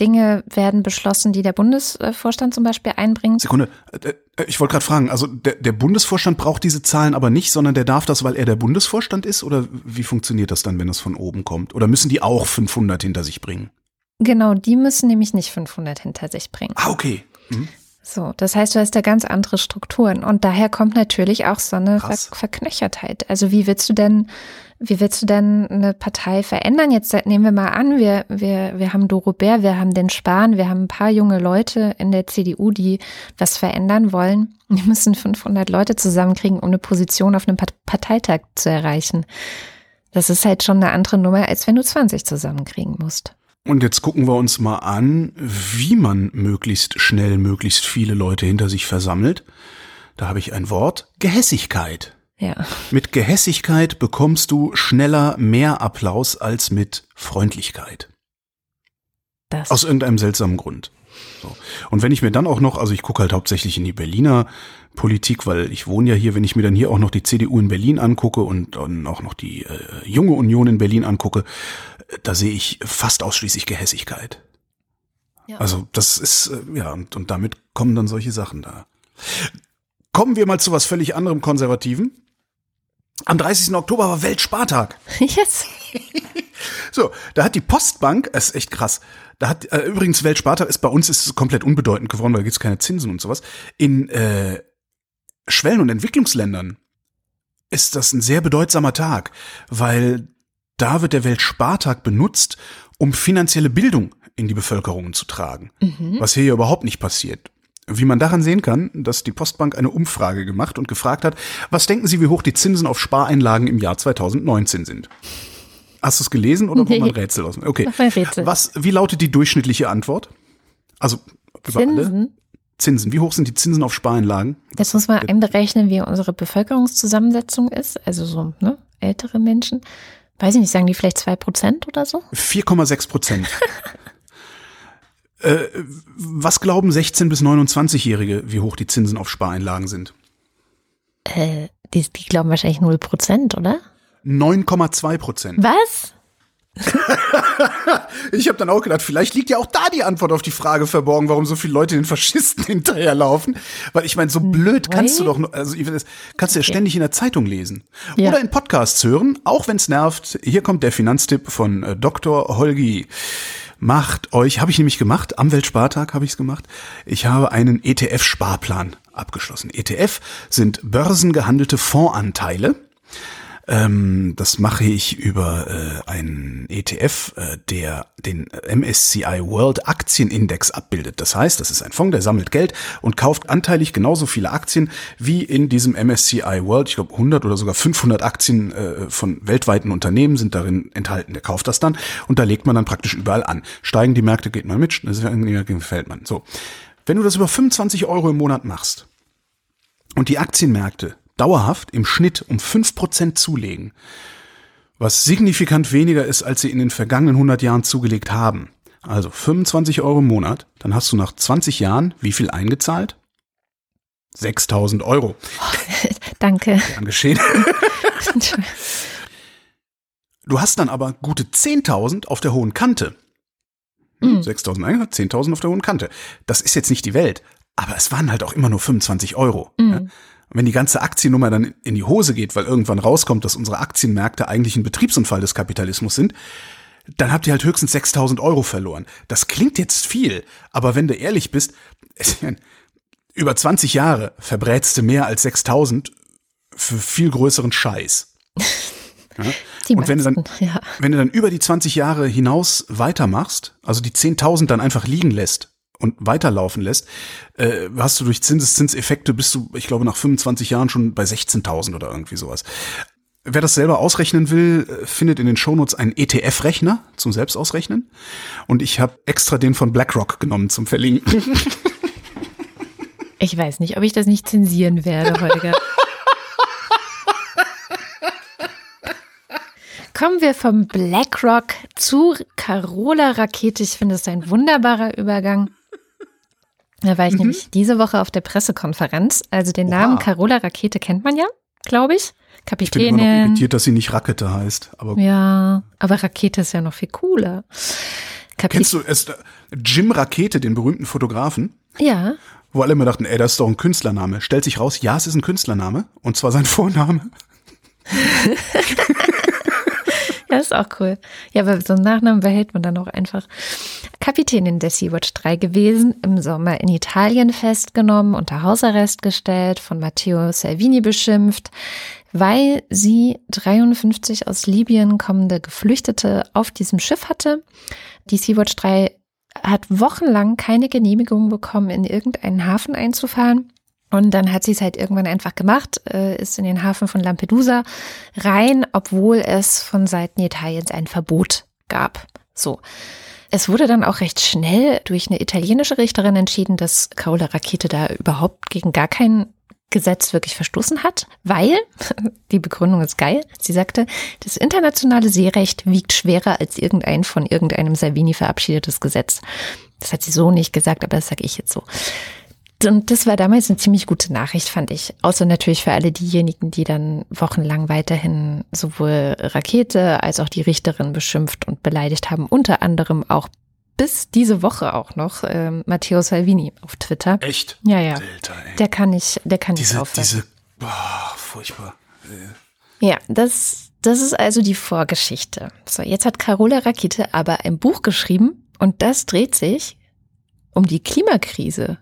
Dinge werden beschlossen, die der Bundesvorstand zum Beispiel einbringt. Sekunde, äh, äh, ich wollte gerade fragen, also der, der Bundesvorstand braucht diese Zahlen aber nicht, sondern der darf das, weil er der Bundesvorstand ist? Oder wie funktioniert das dann, wenn es von oben kommt? Oder müssen die auch 500 hinter sich bringen? Genau, die müssen nämlich nicht 500 hinter sich bringen. Ah, okay. Mhm. So, das heißt, du hast da ganz andere Strukturen und daher kommt natürlich auch so eine Ver Verknöchertheit. Also wie willst du denn wie willst du denn eine Partei verändern? Jetzt nehmen wir mal an, wir, wir, wir haben Doro Bär, wir haben den Spahn, wir haben ein paar junge Leute in der CDU, die was verändern wollen. Die müssen 500 Leute zusammenkriegen, um eine Position auf einem Parteitag zu erreichen. Das ist halt schon eine andere Nummer, als wenn du 20 zusammenkriegen musst. Und jetzt gucken wir uns mal an, wie man möglichst schnell möglichst viele Leute hinter sich versammelt. Da habe ich ein Wort, Gehässigkeit. Ja. Mit Gehässigkeit bekommst du schneller mehr Applaus als mit Freundlichkeit. Das. Aus irgendeinem seltsamen Grund. So. Und wenn ich mir dann auch noch, also ich gucke halt hauptsächlich in die Berliner Politik, weil ich wohne ja hier, wenn ich mir dann hier auch noch die CDU in Berlin angucke und dann auch noch die äh, junge Union in Berlin angucke, da sehe ich fast ausschließlich Gehässigkeit. Ja. Also das ist, äh, ja, und, und damit kommen dann solche Sachen da. Kommen wir mal zu was völlig anderem Konservativen. Am 30. Oktober war Weltspartag. [LAUGHS] Yes. so, da hat die Postbank, das ist echt krass, da hat, äh, übrigens Weltspartag ist bei uns ist es komplett unbedeutend geworden, weil da gibt's keine Zinsen und sowas. In äh, Schwellen- und Entwicklungsländern ist das ein sehr bedeutsamer Tag, weil da wird der Weltspartag benutzt, um finanzielle Bildung in die Bevölkerung zu tragen. Mhm. Was hier ja überhaupt nicht passiert. Wie man daran sehen kann, dass die Postbank eine Umfrage gemacht und gefragt hat, was denken Sie, wie hoch die Zinsen auf Spareinlagen im Jahr 2019 sind? Hast du es gelesen oder nee. war ein Rätsel aus? Okay. Rätsel. Was, wie lautet die durchschnittliche Antwort? Also über Zinsen? alle? Zinsen. Wie hoch sind die Zinsen auf Spareinlagen? Das muss man einberechnen, wie unsere Bevölkerungszusammensetzung ist. Also so ne, ältere Menschen. Weiß ich nicht, sagen die vielleicht zwei Prozent oder so? 4,6 Prozent. [LAUGHS] äh, was glauben 16- bis 29-Jährige, wie hoch die Zinsen auf Spareinlagen sind? Äh, die, die glauben wahrscheinlich 0 Prozent, oder? 9,2 Prozent. Was? [LAUGHS] ich habe dann auch gedacht, vielleicht liegt ja auch da die Antwort auf die Frage verborgen, warum so viele Leute den Faschisten [LAUGHS] hinterherlaufen. Weil ich meine, so blöd kannst du doch, also kannst du ja ständig in der Zeitung lesen ja. oder in Podcasts hören, auch wenn es nervt. Hier kommt der Finanztipp von äh, Dr. Holgi. Macht euch, habe ich nämlich gemacht, am Weltspartag habe ich es gemacht. Ich habe einen ETF-Sparplan abgeschlossen. ETF sind börsengehandelte Fondsanteile ähm, das mache ich über äh, einen ETF, äh, der den MSCI World Aktienindex abbildet. Das heißt, das ist ein Fonds, der sammelt Geld und kauft anteilig genauso viele Aktien wie in diesem MSCI World. Ich glaube 100 oder sogar 500 Aktien äh, von weltweiten Unternehmen sind darin enthalten. Der kauft das dann und da legt man dann praktisch überall an. Steigen die Märkte, geht man mit, das gefällt man. So. Wenn du das über 25 Euro im Monat machst und die Aktienmärkte dauerhaft im Schnitt um fünf Prozent zulegen, was signifikant weniger ist, als sie in den vergangenen 100 Jahren zugelegt haben. Also 25 Euro im Monat, dann hast du nach 20 Jahren wie viel eingezahlt? 6000 Euro. Oh, [LAUGHS] danke. Gern geschehen. [LAUGHS] du hast dann aber gute 10.000 auf der hohen Kante. Mhm. 6.000 eingezahlt, 10.000 auf der hohen Kante. Das ist jetzt nicht die Welt, aber es waren halt auch immer nur 25 Euro. Mhm. Ja? Wenn die ganze Aktiennummer dann in die Hose geht, weil irgendwann rauskommt, dass unsere Aktienmärkte eigentlich ein Betriebsunfall des Kapitalismus sind, dann habt ihr halt höchstens 6000 Euro verloren. Das klingt jetzt viel, aber wenn du ehrlich bist, [LAUGHS] über 20 Jahre verbrätst du mehr als 6000 für viel größeren Scheiß. [LAUGHS] Ja? Und wenn du, dann, ja. wenn du dann über die 20 Jahre hinaus weitermachst, also die 10.000 dann einfach liegen lässt und weiterlaufen lässt, äh, hast du durch Zinseszinseffekte bist du, ich glaube, nach 25 Jahren schon bei 16.000 oder irgendwie sowas. Wer das selber ausrechnen will, äh, findet in den Shownotes einen ETF-Rechner zum Selbstausrechnen. Und ich habe extra den von BlackRock genommen zum Verlinken. [LAUGHS] Ich weiß nicht, ob ich das nicht zensieren werde, Holger. [LAUGHS] Kommen wir vom BlackRock zu Carola Rakete. Ich finde es ein wunderbarer Übergang. Da war ich mhm. nämlich diese Woche auf der Pressekonferenz. Also den Oha. Namen Carola Rakete kennt man ja, glaube ich. Kapitänin. Ich bin immer noch irritiert, dass sie nicht Rakete heißt. Aber ja, aber Rakete ist ja noch viel cooler. Kapit Kennst du es, Jim Rakete, den berühmten Fotografen? Ja. Wo alle immer dachten, ey, das ist doch ein Künstlername. Stellt sich raus, ja, es ist ein Künstlername. Und zwar sein [LAUGHS] Vorname. [LAUGHS] ja, ist auch cool. Ja, aber so einen Nachnamen behält man dann auch einfach. Kapitänin der Sea-Watch 3 gewesen, im Sommer in Italien festgenommen, unter Hausarrest gestellt, von Matteo Salvini beschimpft, weil sie 53 aus Libyen kommende Geflüchtete auf diesem Schiff hatte. Die Sea-Watch 3 hat wochenlang keine Genehmigung bekommen, in irgendeinen Hafen einzufahren. Und dann hat sie es halt irgendwann einfach gemacht, äh, ist in den Hafen von Lampedusa rein, obwohl es von Seiten Italiens ein Verbot gab. So. Es wurde dann auch recht schnell durch eine italienische Richterin entschieden, dass Carola Rakete da überhaupt gegen gar kein Gesetz wirklich verstoßen hat, weil, [LAUGHS] die Begründung ist geil, sie sagte, das internationale Seerecht wiegt schwerer als irgendein von irgendeinem Salvini verabschiedetes Gesetz. Das hat sie so nicht gesagt, aber das sage ich jetzt so. Und das war damals eine ziemlich gute Nachricht, fand ich. Außer natürlich für alle diejenigen, die dann wochenlang weiterhin sowohl Rakete als auch die Richterin beschimpft und beleidigt haben. Unter anderem auch bis diese Woche auch noch äh, Matteo Salvini auf Twitter. Echt? Ja, ja. Alter, der kann nicht, der kann diese, nicht aufhören. Diese, boah, furchtbar. Ja, das, das ist also die Vorgeschichte. So, jetzt hat Carola Rakete aber ein Buch geschrieben und das dreht sich um die Klimakrise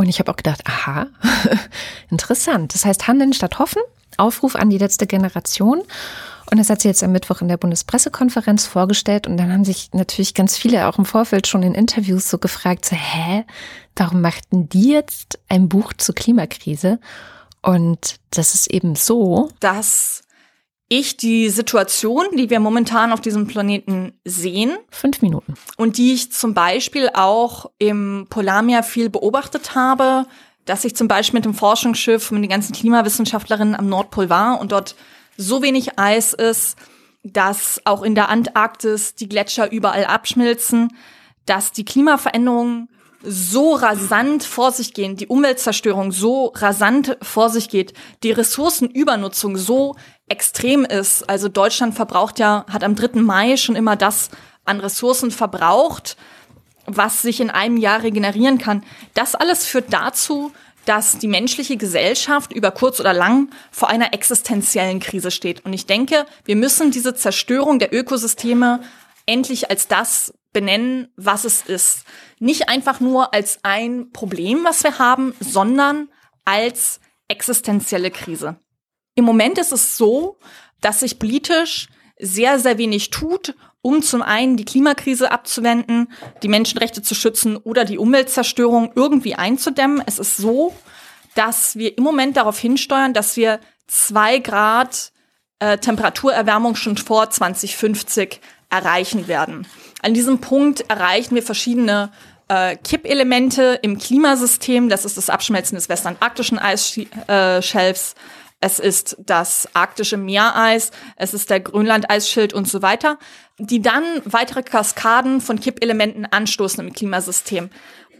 und ich habe auch gedacht, aha, [LAUGHS] interessant. Das heißt Handeln statt Hoffen, Aufruf an die letzte Generation. Und das hat sie jetzt am Mittwoch in der Bundespressekonferenz vorgestellt. Und dann haben sich natürlich ganz viele auch im Vorfeld schon in Interviews so gefragt, so, hä, warum machten die jetzt ein Buch zur Klimakrise? Und das ist eben so, dass ich die Situation, die wir momentan auf diesem Planeten sehen. Fünf Minuten. Und die ich zum Beispiel auch im Polarmeer viel beobachtet habe, dass ich zum Beispiel mit dem Forschungsschiff mit den ganzen Klimawissenschaftlerinnen am Nordpol war und dort so wenig Eis ist, dass auch in der Antarktis die Gletscher überall abschmilzen, dass die Klimaveränderungen so rasant vor sich gehen, die Umweltzerstörung so rasant vor sich geht, die Ressourcenübernutzung so extrem ist. Also Deutschland verbraucht ja, hat am 3. Mai schon immer das an Ressourcen verbraucht, was sich in einem Jahr regenerieren kann. Das alles führt dazu, dass die menschliche Gesellschaft über kurz oder lang vor einer existenziellen Krise steht. Und ich denke, wir müssen diese Zerstörung der Ökosysteme endlich als das benennen, was es ist. Nicht einfach nur als ein Problem, was wir haben, sondern als existenzielle Krise. Im Moment ist es so, dass sich politisch sehr, sehr wenig tut, um zum einen die Klimakrise abzuwenden, die Menschenrechte zu schützen oder die Umweltzerstörung irgendwie einzudämmen. Es ist so, dass wir im Moment darauf hinsteuern, dass wir zwei Grad äh, Temperaturerwärmung schon vor 2050 erreichen werden. An diesem Punkt erreichen wir verschiedene äh, Kippelemente im Klimasystem. Das ist das Abschmelzen des westantarktischen Eisschelfs. Es ist das arktische Meereis, es ist der Grönlandeisschild und so weiter, die dann weitere Kaskaden von Kippelementen anstoßen im Klimasystem.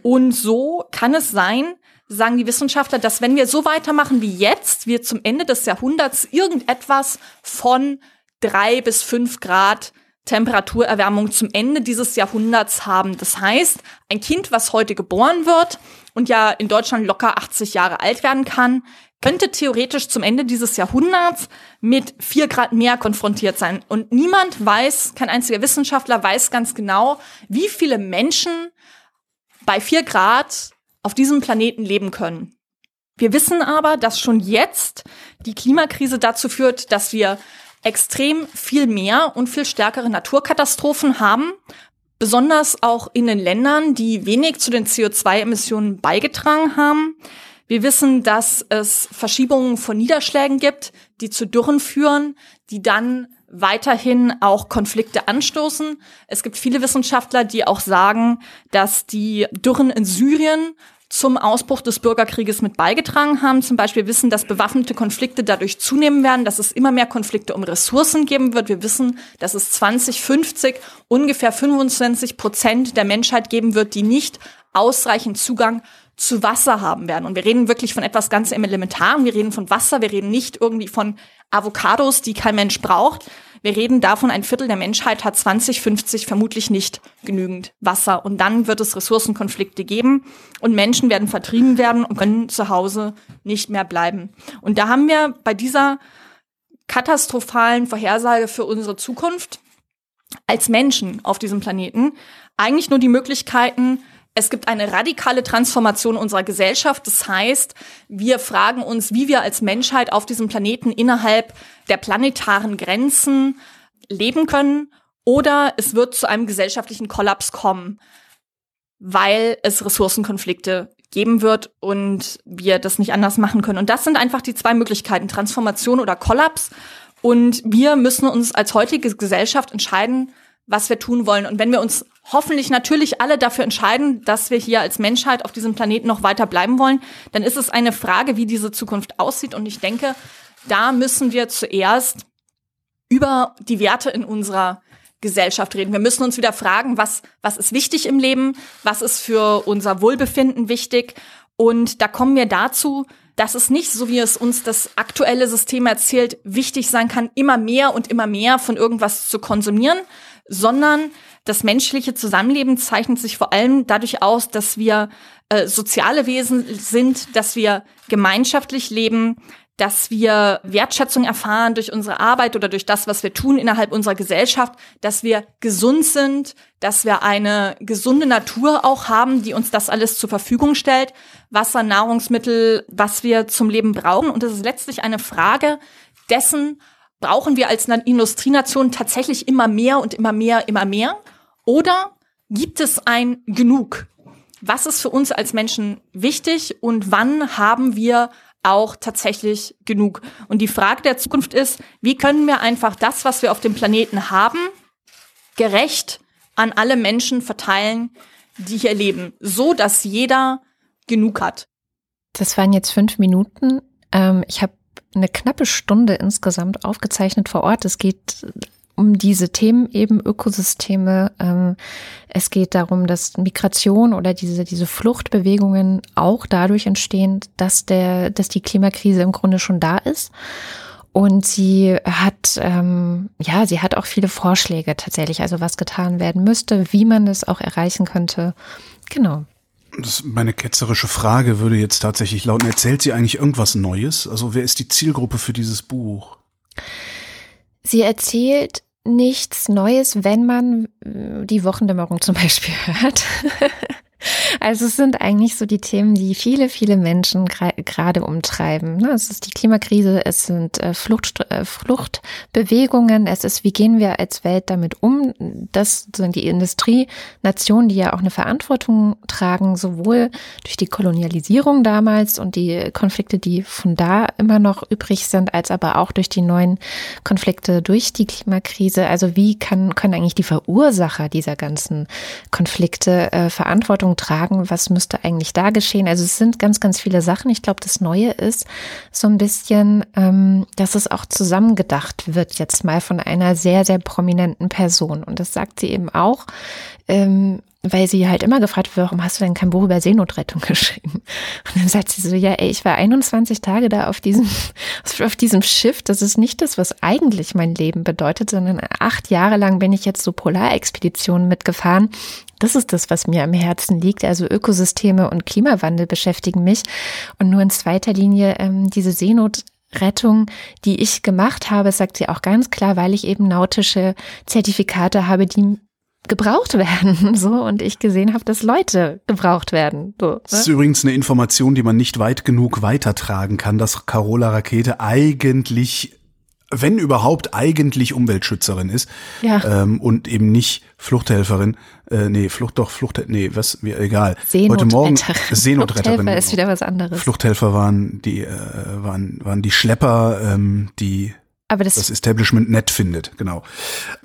Und so kann es sein, sagen die Wissenschaftler, dass wenn wir so weitermachen wie jetzt, wir zum Ende des Jahrhunderts irgendetwas von drei bis fünf Grad Temperaturerwärmung zum Ende dieses Jahrhunderts haben. Das heißt, ein Kind, was heute geboren wird und ja in Deutschland locker 80 Jahre alt werden kann, könnte theoretisch zum Ende dieses Jahrhunderts mit vier Grad mehr konfrontiert sein. Und niemand weiß, kein einziger Wissenschaftler weiß ganz genau, wie viele Menschen bei vier Grad auf diesem Planeten leben können. Wir wissen aber, dass schon jetzt die Klimakrise dazu führt, dass wir extrem viel mehr und viel stärkere Naturkatastrophen haben, besonders auch in den Ländern, die wenig zu den CO2-Emissionen beigetragen haben. Wir wissen, dass es Verschiebungen von Niederschlägen gibt, die zu Dürren führen, die dann weiterhin auch Konflikte anstoßen. Es gibt viele Wissenschaftler, die auch sagen, dass die Dürren in Syrien zum Ausbruch des Bürgerkrieges mit beigetragen haben. Zum Beispiel wissen, dass bewaffnete Konflikte dadurch zunehmen werden, dass es immer mehr Konflikte um Ressourcen geben wird. Wir wissen, dass es 2050 ungefähr 25 Prozent der Menschheit geben wird, die nicht ausreichend Zugang zu Wasser haben werden. Und wir reden wirklich von etwas ganz Elementarem. Wir reden von Wasser. Wir reden nicht irgendwie von Avocados, die kein Mensch braucht. Wir reden davon, ein Viertel der Menschheit hat 2050 vermutlich nicht genügend Wasser. Und dann wird es Ressourcenkonflikte geben und Menschen werden vertrieben werden und können zu Hause nicht mehr bleiben. Und da haben wir bei dieser katastrophalen Vorhersage für unsere Zukunft als Menschen auf diesem Planeten eigentlich nur die Möglichkeiten, es gibt eine radikale Transformation unserer Gesellschaft. Das heißt, wir fragen uns, wie wir als Menschheit auf diesem Planeten innerhalb der planetaren Grenzen leben können. Oder es wird zu einem gesellschaftlichen Kollaps kommen, weil es Ressourcenkonflikte geben wird und wir das nicht anders machen können. Und das sind einfach die zwei Möglichkeiten, Transformation oder Kollaps. Und wir müssen uns als heutige Gesellschaft entscheiden, was wir tun wollen. Und wenn wir uns hoffentlich natürlich alle dafür entscheiden, dass wir hier als Menschheit auf diesem Planeten noch weiter bleiben wollen, dann ist es eine Frage, wie diese Zukunft aussieht. Und ich denke, da müssen wir zuerst über die Werte in unserer Gesellschaft reden. Wir müssen uns wieder fragen, was, was ist wichtig im Leben? Was ist für unser Wohlbefinden wichtig? Und da kommen wir dazu, dass es nicht, so wie es uns das aktuelle System erzählt, wichtig sein kann, immer mehr und immer mehr von irgendwas zu konsumieren, sondern das menschliche Zusammenleben zeichnet sich vor allem dadurch aus, dass wir äh, soziale Wesen sind, dass wir gemeinschaftlich leben, dass wir Wertschätzung erfahren durch unsere Arbeit oder durch das, was wir tun innerhalb unserer Gesellschaft, dass wir gesund sind, dass wir eine gesunde Natur auch haben, die uns das alles zur Verfügung stellt, Wasser, Nahrungsmittel, was wir zum Leben brauchen. Und es ist letztlich eine Frage dessen, brauchen wir als Industrienation tatsächlich immer mehr und immer mehr, immer mehr? Oder gibt es ein Genug? Was ist für uns als Menschen wichtig und wann haben wir auch tatsächlich genug? Und die Frage der Zukunft ist, wie können wir einfach das, was wir auf dem Planeten haben, gerecht an alle Menschen verteilen, die hier leben, so dass jeder genug hat. Das waren jetzt fünf Minuten. Ähm, ich habe eine knappe Stunde insgesamt aufgezeichnet vor Ort. Es geht um diese Themen eben Ökosysteme. Ähm, es geht darum, dass Migration oder diese, diese Fluchtbewegungen auch dadurch entstehen, dass der, dass die Klimakrise im Grunde schon da ist. Und sie hat, ähm, ja, sie hat auch viele Vorschläge tatsächlich, also was getan werden müsste, wie man es auch erreichen könnte. Genau. Das meine ketzerische Frage würde jetzt tatsächlich lauten, erzählt sie eigentlich irgendwas Neues? Also wer ist die Zielgruppe für dieses Buch? Sie erzählt nichts Neues, wenn man die Wochendämmerung zum Beispiel hört. [LAUGHS] Also es sind eigentlich so die Themen, die viele, viele Menschen gerade umtreiben. Ne? Es ist die Klimakrise, es sind äh, Flucht, äh, Fluchtbewegungen, es ist, wie gehen wir als Welt damit um? Das sind die Industrienationen, die ja auch eine Verantwortung tragen, sowohl durch die Kolonialisierung damals und die Konflikte, die von da immer noch übrig sind, als aber auch durch die neuen Konflikte durch die Klimakrise. Also wie kann, können eigentlich die Verursacher dieser ganzen Konflikte äh, Verantwortung Verantwortung tragen, was müsste eigentlich da geschehen. Also es sind ganz, ganz viele Sachen. Ich glaube, das Neue ist so ein bisschen, ähm, dass es auch zusammengedacht wird jetzt mal von einer sehr, sehr prominenten Person. Und das sagt sie eben auch. Ähm, weil sie halt immer gefragt wird, warum hast du denn kein Buch über Seenotrettung [LAUGHS] geschrieben? Und dann sagt sie so, ja, ey, ich war 21 Tage da auf diesem, [LAUGHS] auf diesem Schiff. Das ist nicht das, was eigentlich mein Leben bedeutet, sondern acht Jahre lang bin ich jetzt so Polarexpeditionen mitgefahren das ist das, was mir am Herzen liegt. Also Ökosysteme und Klimawandel beschäftigen mich. Und nur in zweiter Linie ähm, diese Seenotrettung, die ich gemacht habe, sagt sie auch ganz klar, weil ich eben nautische Zertifikate habe, die gebraucht werden, [LAUGHS] so und ich gesehen habe, dass Leute gebraucht werden. So, ne? Das ist übrigens eine Information, die man nicht weit genug weitertragen kann, dass Carola Rakete eigentlich wenn überhaupt eigentlich Umweltschützerin ist ja. ähm, und eben nicht Fluchthelferin. Äh, nee, Flucht doch, Flucht, nee, was, mir egal. Heute Morgen Seenotretterin. Fluchthelfer ist wieder was anderes. Fluchthelfer waren die, äh, waren, waren die Schlepper, ähm, die aber das, das Establishment nett findet, genau.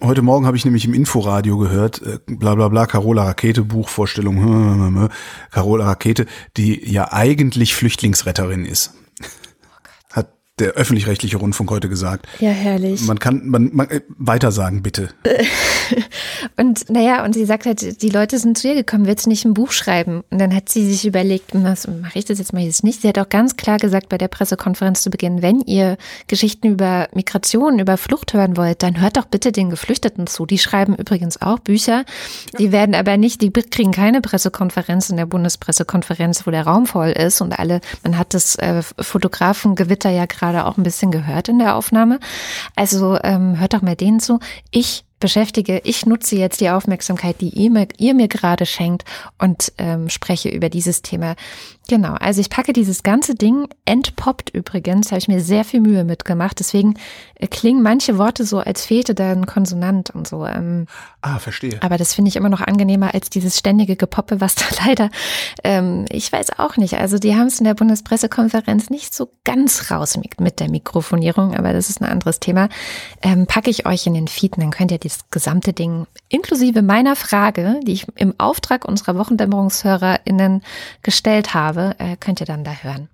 Heute Morgen habe ich nämlich im Inforadio gehört, äh, bla bla bla, Carola Rakete, Buchvorstellung, hm, hm, hm, Carola Rakete, die ja eigentlich Flüchtlingsretterin ist der öffentlich-rechtliche Rundfunk heute gesagt. Ja, herrlich. Man kann, man, man äh, weiter sagen, bitte. [LAUGHS] und naja, und sie sagt halt, die Leute sind zu ihr gekommen, willst du nicht ein Buch schreiben? Und dann hat sie sich überlegt, was mache ich das jetzt, mache ich das nicht? Sie hat auch ganz klar gesagt bei der Pressekonferenz zu Beginn, wenn ihr Geschichten über Migration, über Flucht hören wollt, dann hört doch bitte den Geflüchteten zu. Die schreiben übrigens auch Bücher. Die werden aber nicht, die kriegen keine Pressekonferenz in der Bundespressekonferenz, wo der Raum voll ist und alle, man hat das äh, Fotografengewitter ja gerade gerade auch ein bisschen gehört in der Aufnahme. Also ähm, hört doch mal denen zu. Ich beschäftige, ich nutze jetzt die Aufmerksamkeit, die ihr mir, ihr mir gerade schenkt und ähm, spreche über dieses Thema. Genau, also ich packe dieses ganze Ding, entpoppt übrigens, habe ich mir sehr viel Mühe mitgemacht, deswegen äh, klingen manche Worte so, als fehlte da ein Konsonant und so. Ähm, ah, verstehe. Aber das finde ich immer noch angenehmer als dieses ständige Gepoppe, was da [LAUGHS] leider, ähm, ich weiß auch nicht, also die haben es in der Bundespressekonferenz nicht so ganz raus mit der Mikrofonierung, aber das ist ein anderes Thema. Ähm, packe ich euch in den Feed, dann könnt ihr das gesamte Ding inklusive meiner Frage, die ich im Auftrag unserer WochendämmerungshörerInnen gestellt habe, äh, könnt ihr dann da hören.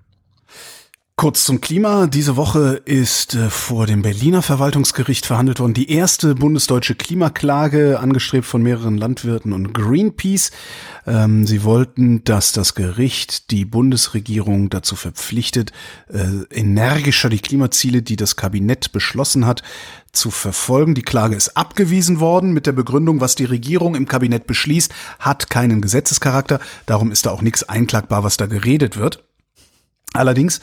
Kurz zum Klima. Diese Woche ist äh, vor dem Berliner Verwaltungsgericht verhandelt worden die erste bundesdeutsche Klimaklage, angestrebt von mehreren Landwirten und Greenpeace. Ähm, sie wollten, dass das Gericht die Bundesregierung dazu verpflichtet, äh, energischer die Klimaziele, die das Kabinett beschlossen hat, zu verfolgen. Die Klage ist abgewiesen worden mit der Begründung, was die Regierung im Kabinett beschließt, hat keinen Gesetzescharakter. Darum ist da auch nichts einklagbar, was da geredet wird. Allerdings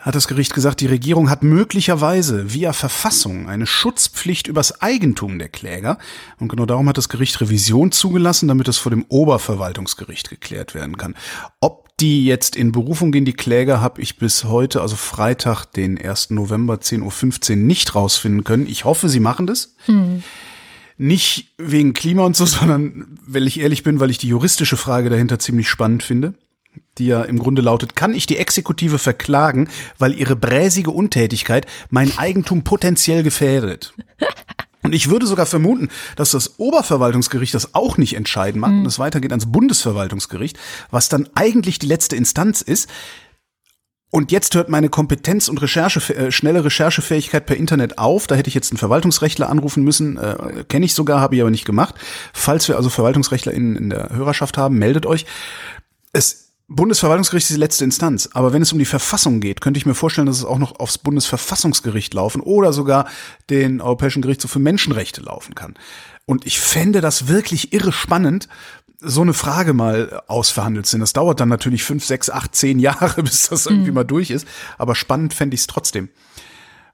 hat das Gericht gesagt, die Regierung hat möglicherweise via Verfassung eine Schutzpflicht übers Eigentum der Kläger. Und genau darum hat das Gericht Revision zugelassen, damit es vor dem Oberverwaltungsgericht geklärt werden kann. Ob die jetzt in Berufung gehen. Die Kläger habe ich bis heute, also Freitag, den 1. November 10.15 Uhr nicht rausfinden können. Ich hoffe, sie machen das. Hm. Nicht wegen Klima und so, [LAUGHS] sondern, weil ich ehrlich bin, weil ich die juristische Frage dahinter ziemlich spannend finde die ja im Grunde lautet, kann ich die Exekutive verklagen, weil ihre bräsige Untätigkeit mein Eigentum potenziell gefährdet? [LAUGHS] Und ich würde sogar vermuten, dass das Oberverwaltungsgericht das auch nicht entscheiden mag mhm. und es weitergeht ans Bundesverwaltungsgericht, was dann eigentlich die letzte Instanz ist. Und jetzt hört meine Kompetenz und Recherche, äh, schnelle Recherchefähigkeit per Internet auf. Da hätte ich jetzt einen Verwaltungsrechtler anrufen müssen. Äh, Kenne ich sogar, habe ich aber nicht gemacht. Falls wir also Verwaltungsrechtler in, in der Hörerschaft haben, meldet euch. Es Bundesverwaltungsgericht ist die letzte Instanz. Aber wenn es um die Verfassung geht, könnte ich mir vorstellen, dass es auch noch aufs Bundesverfassungsgericht laufen oder sogar den Europäischen Gerichtshof für Menschenrechte laufen kann. Und ich fände das wirklich irre spannend, so eine Frage mal ausverhandelt sind. Das dauert dann natürlich fünf, sechs, acht, zehn Jahre, [LAUGHS] bis das irgendwie mhm. mal durch ist. Aber spannend fände ich es trotzdem.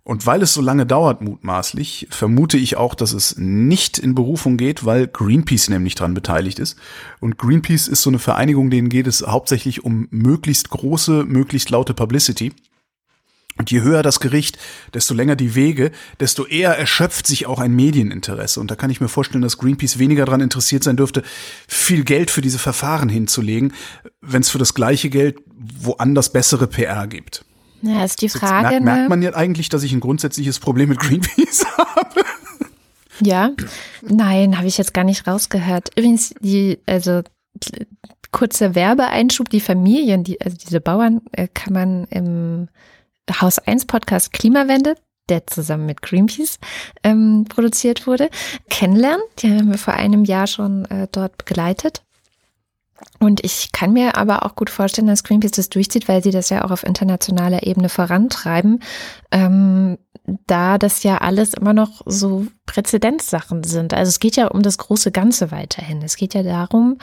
Und weil es so lange dauert, mutmaßlich, vermute ich auch, dass es nicht in Berufung geht, weil Greenpeace nämlich dran beteiligt ist. Und Greenpeace ist so eine Vereinigung, denen geht es hauptsächlich um möglichst große, möglichst laute Publicity. Und je höher das Gericht, desto länger die Wege, desto eher erschöpft sich auch ein Medieninteresse. Und da kann ich mir vorstellen, dass Greenpeace weniger daran interessiert sein dürfte, viel Geld für diese Verfahren hinzulegen, wenn es für das gleiche Geld woanders bessere PR gibt. Ja, ist die Frage. Merkt, merkt ne? man ja eigentlich, dass ich ein grundsätzliches Problem mit Greenpeace [LAUGHS] habe? Ja, nein, habe ich jetzt gar nicht rausgehört. Übrigens, die, also kurzer Werbeeinschub, die Familien, die, also diese Bauern, äh, kann man im Haus 1 Podcast Klimawende, der zusammen mit Greenpeace ähm, produziert wurde, kennenlernen. Die haben wir vor einem Jahr schon äh, dort begleitet. Und ich kann mir aber auch gut vorstellen, dass Greenpeace das durchzieht, weil sie das ja auch auf internationaler Ebene vorantreiben, ähm, da das ja alles immer noch so Präzedenzsachen sind. Also es geht ja um das große Ganze weiterhin. Es geht ja darum,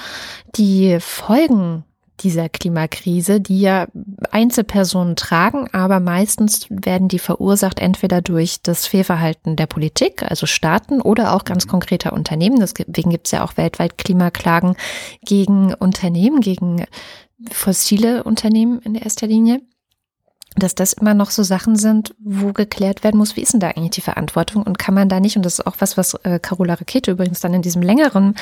die Folgen dieser Klimakrise, die ja Einzelpersonen tragen, aber meistens werden die verursacht entweder durch das Fehlverhalten der Politik, also Staaten, oder auch ganz konkreter Unternehmen. Deswegen gibt es ja auch weltweit Klimaklagen gegen Unternehmen, gegen fossile Unternehmen in erster Linie dass das immer noch so Sachen sind, wo geklärt werden muss, wie ist denn da eigentlich die Verantwortung und kann man da nicht, und das ist auch was, was äh, Carola Rakete übrigens dann in diesem längeren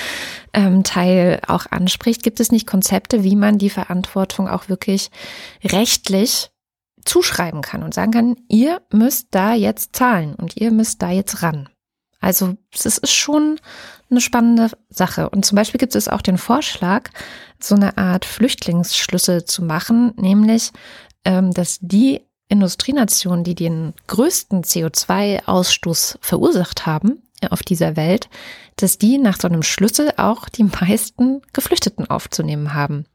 ähm, Teil auch anspricht, gibt es nicht Konzepte, wie man die Verantwortung auch wirklich rechtlich zuschreiben kann und sagen kann, ihr müsst da jetzt zahlen und ihr müsst da jetzt ran. Also es ist schon eine spannende Sache. Und zum Beispiel gibt es auch den Vorschlag, so eine Art Flüchtlingsschlüssel zu machen, nämlich dass die Industrienationen, die den größten CO2-Ausstoß verursacht haben äh, auf dieser Welt, dass die nach so einem Schlüssel auch die meisten Geflüchteten aufzunehmen haben.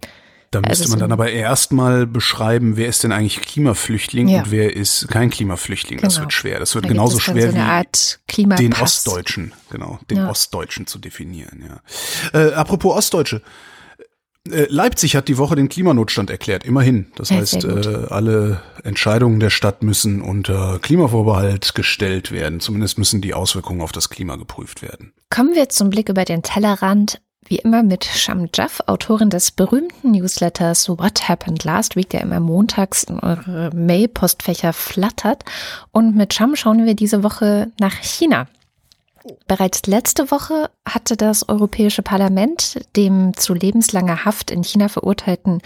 Da müsste also man dann aber erstmal beschreiben, wer ist denn eigentlich Klimaflüchtling ja. und wer ist kein Klimaflüchtling. Genau. Das wird schwer. Das wird da genauso schwer so wie den Ostdeutschen, genau, den ja. Ostdeutschen zu definieren. Ja. Äh, apropos Ostdeutsche. Äh, Leipzig hat die Woche den Klimanotstand erklärt, immerhin. Das ja, heißt, äh, alle Entscheidungen der Stadt müssen unter Klimavorbehalt gestellt werden. Zumindest müssen die Auswirkungen auf das Klima geprüft werden. Kommen wir zum Blick über den Tellerrand. Wie immer mit Sham Jaff, Autorin des berühmten Newsletters What Happened Last Week, der immer montags in eure Mail-Postfächer flattert. Und mit Sham schauen wir diese Woche nach China. Bereits letzte Woche hatte das Europäische Parlament dem zu lebenslanger Haft in China verurteilten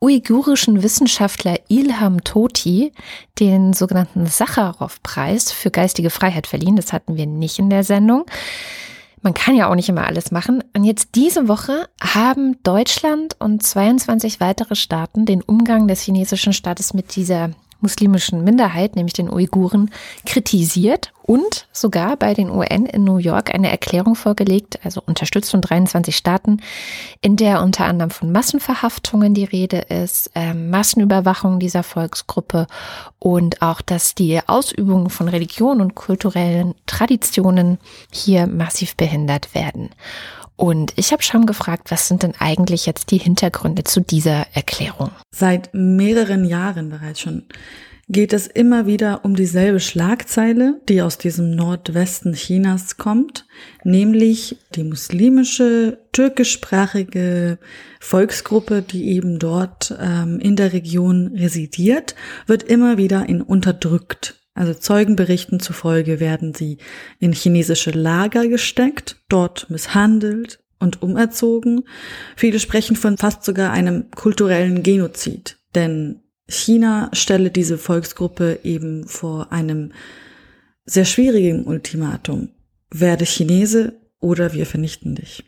uigurischen Wissenschaftler Ilham Toti den sogenannten Sacharow-Preis für geistige Freiheit verliehen. Das hatten wir nicht in der Sendung. Man kann ja auch nicht immer alles machen. Und jetzt diese Woche haben Deutschland und 22 weitere Staaten den Umgang des chinesischen Staates mit dieser muslimischen Minderheit, nämlich den Uiguren, kritisiert und sogar bei den UN in New York eine Erklärung vorgelegt, also unterstützt von 23 Staaten, in der unter anderem von Massenverhaftungen die Rede ist, äh, Massenüberwachung dieser Volksgruppe und auch, dass die Ausübung von Religion und kulturellen Traditionen hier massiv behindert werden. Und ich habe schon gefragt, was sind denn eigentlich jetzt die Hintergründe zu dieser Erklärung? Seit mehreren Jahren bereits schon geht es immer wieder um dieselbe Schlagzeile, die aus diesem Nordwesten Chinas kommt, nämlich die muslimische, türkischsprachige Volksgruppe, die eben dort ähm, in der Region residiert, wird immer wieder in unterdrückt. Also Zeugenberichten zufolge werden sie in chinesische Lager gesteckt, dort misshandelt und umerzogen. Viele sprechen von fast sogar einem kulturellen Genozid, denn China stelle diese Volksgruppe eben vor einem sehr schwierigen Ultimatum. Werde Chinese oder wir vernichten dich.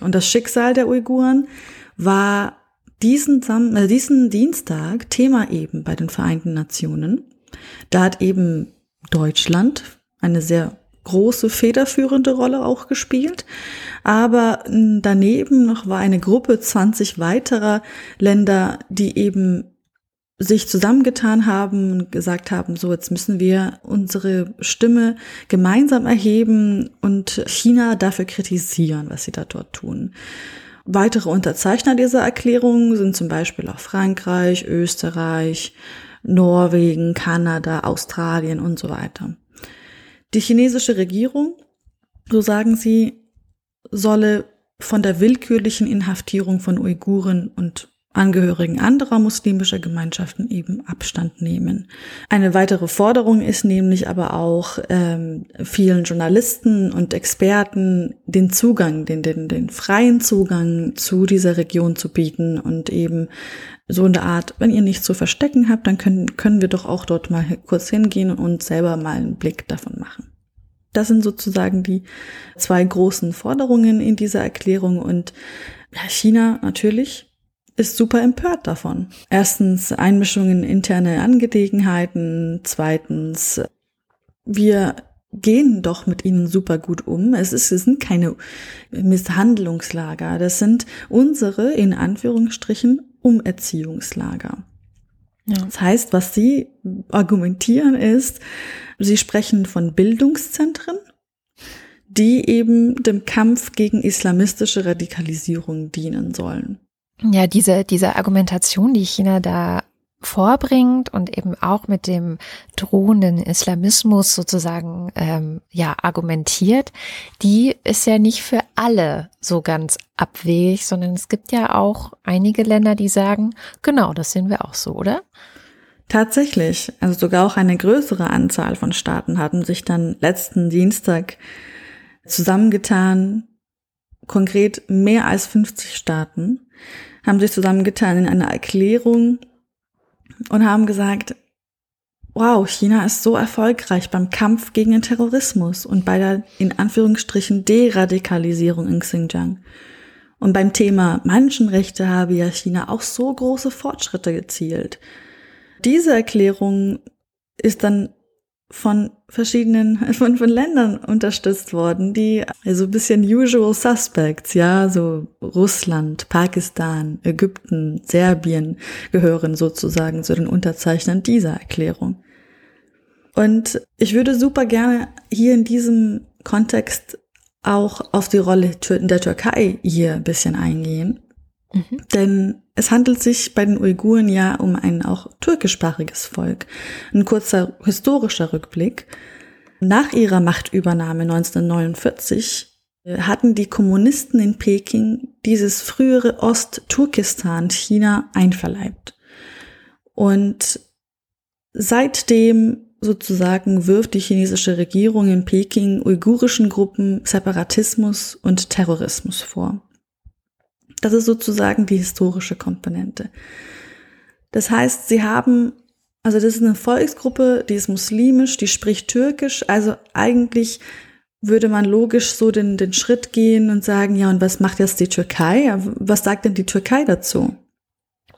Und das Schicksal der Uiguren war diesen, Sam äh, diesen Dienstag Thema eben bei den Vereinten Nationen. Da hat eben Deutschland eine sehr große federführende Rolle auch gespielt. Aber daneben noch war eine Gruppe 20 weiterer Länder, die eben sich zusammengetan haben und gesagt haben, so jetzt müssen wir unsere Stimme gemeinsam erheben und China dafür kritisieren, was sie da dort tun. Weitere Unterzeichner dieser Erklärung sind zum Beispiel auch Frankreich, Österreich, Norwegen, Kanada, Australien und so weiter. Die chinesische Regierung, so sagen sie, solle von der willkürlichen Inhaftierung von Uiguren und Angehörigen anderer muslimischer Gemeinschaften eben Abstand nehmen. Eine weitere Forderung ist nämlich aber auch ähm, vielen Journalisten und Experten den Zugang, den, den, den freien Zugang zu dieser Region zu bieten und eben so in der Art, wenn ihr nichts zu verstecken habt, dann können, können wir doch auch dort mal kurz hingehen und selber mal einen Blick davon machen. Das sind sozusagen die zwei großen Forderungen in dieser Erklärung und China natürlich ist super empört davon. Erstens Einmischung in interne Angelegenheiten, zweitens wir gehen doch mit ihnen super gut um. Es, ist, es sind keine Misshandlungslager, das sind unsere, in Anführungsstrichen, Umerziehungslager. Ja. Das heißt, was sie argumentieren ist, sie sprechen von Bildungszentren, die eben dem Kampf gegen islamistische Radikalisierung dienen sollen. Ja, diese, diese Argumentation, die China da vorbringt und eben auch mit dem drohenden Islamismus sozusagen ähm, ja argumentiert, die ist ja nicht für alle so ganz abwegig, sondern es gibt ja auch einige Länder, die sagen, genau, das sehen wir auch so, oder? Tatsächlich, also sogar auch eine größere Anzahl von Staaten hatten sich dann letzten Dienstag zusammengetan, konkret mehr als 50 Staaten, haben sich zusammengetan in einer Erklärung und haben gesagt, wow, China ist so erfolgreich beim Kampf gegen den Terrorismus und bei der in Anführungsstrichen Deradikalisierung in Xinjiang. Und beim Thema Menschenrechte habe ja China auch so große Fortschritte gezielt. Diese Erklärung ist dann von verschiedenen, [LAUGHS] von, von Ländern unterstützt worden, die also ein bisschen usual suspects, ja, so Russland, Pakistan, Ägypten, Serbien gehören sozusagen zu den Unterzeichnern dieser Erklärung. Und ich würde super gerne hier in diesem Kontext auch auf die Rolle der Türkei hier ein bisschen eingehen. Mhm. Denn es handelt sich bei den Uiguren ja um ein auch türkischsprachiges Volk. Ein kurzer historischer Rückblick. Nach ihrer Machtübernahme 1949 äh, hatten die Kommunisten in Peking dieses frühere Ost-Turkestan China einverleibt. Und seitdem sozusagen wirft die chinesische Regierung in Peking uigurischen Gruppen Separatismus und Terrorismus vor. Das ist sozusagen die historische Komponente. Das heißt, sie haben, also das ist eine Volksgruppe, die ist muslimisch, die spricht türkisch, also eigentlich würde man logisch so den, den Schritt gehen und sagen, ja, und was macht jetzt die Türkei? Was sagt denn die Türkei dazu?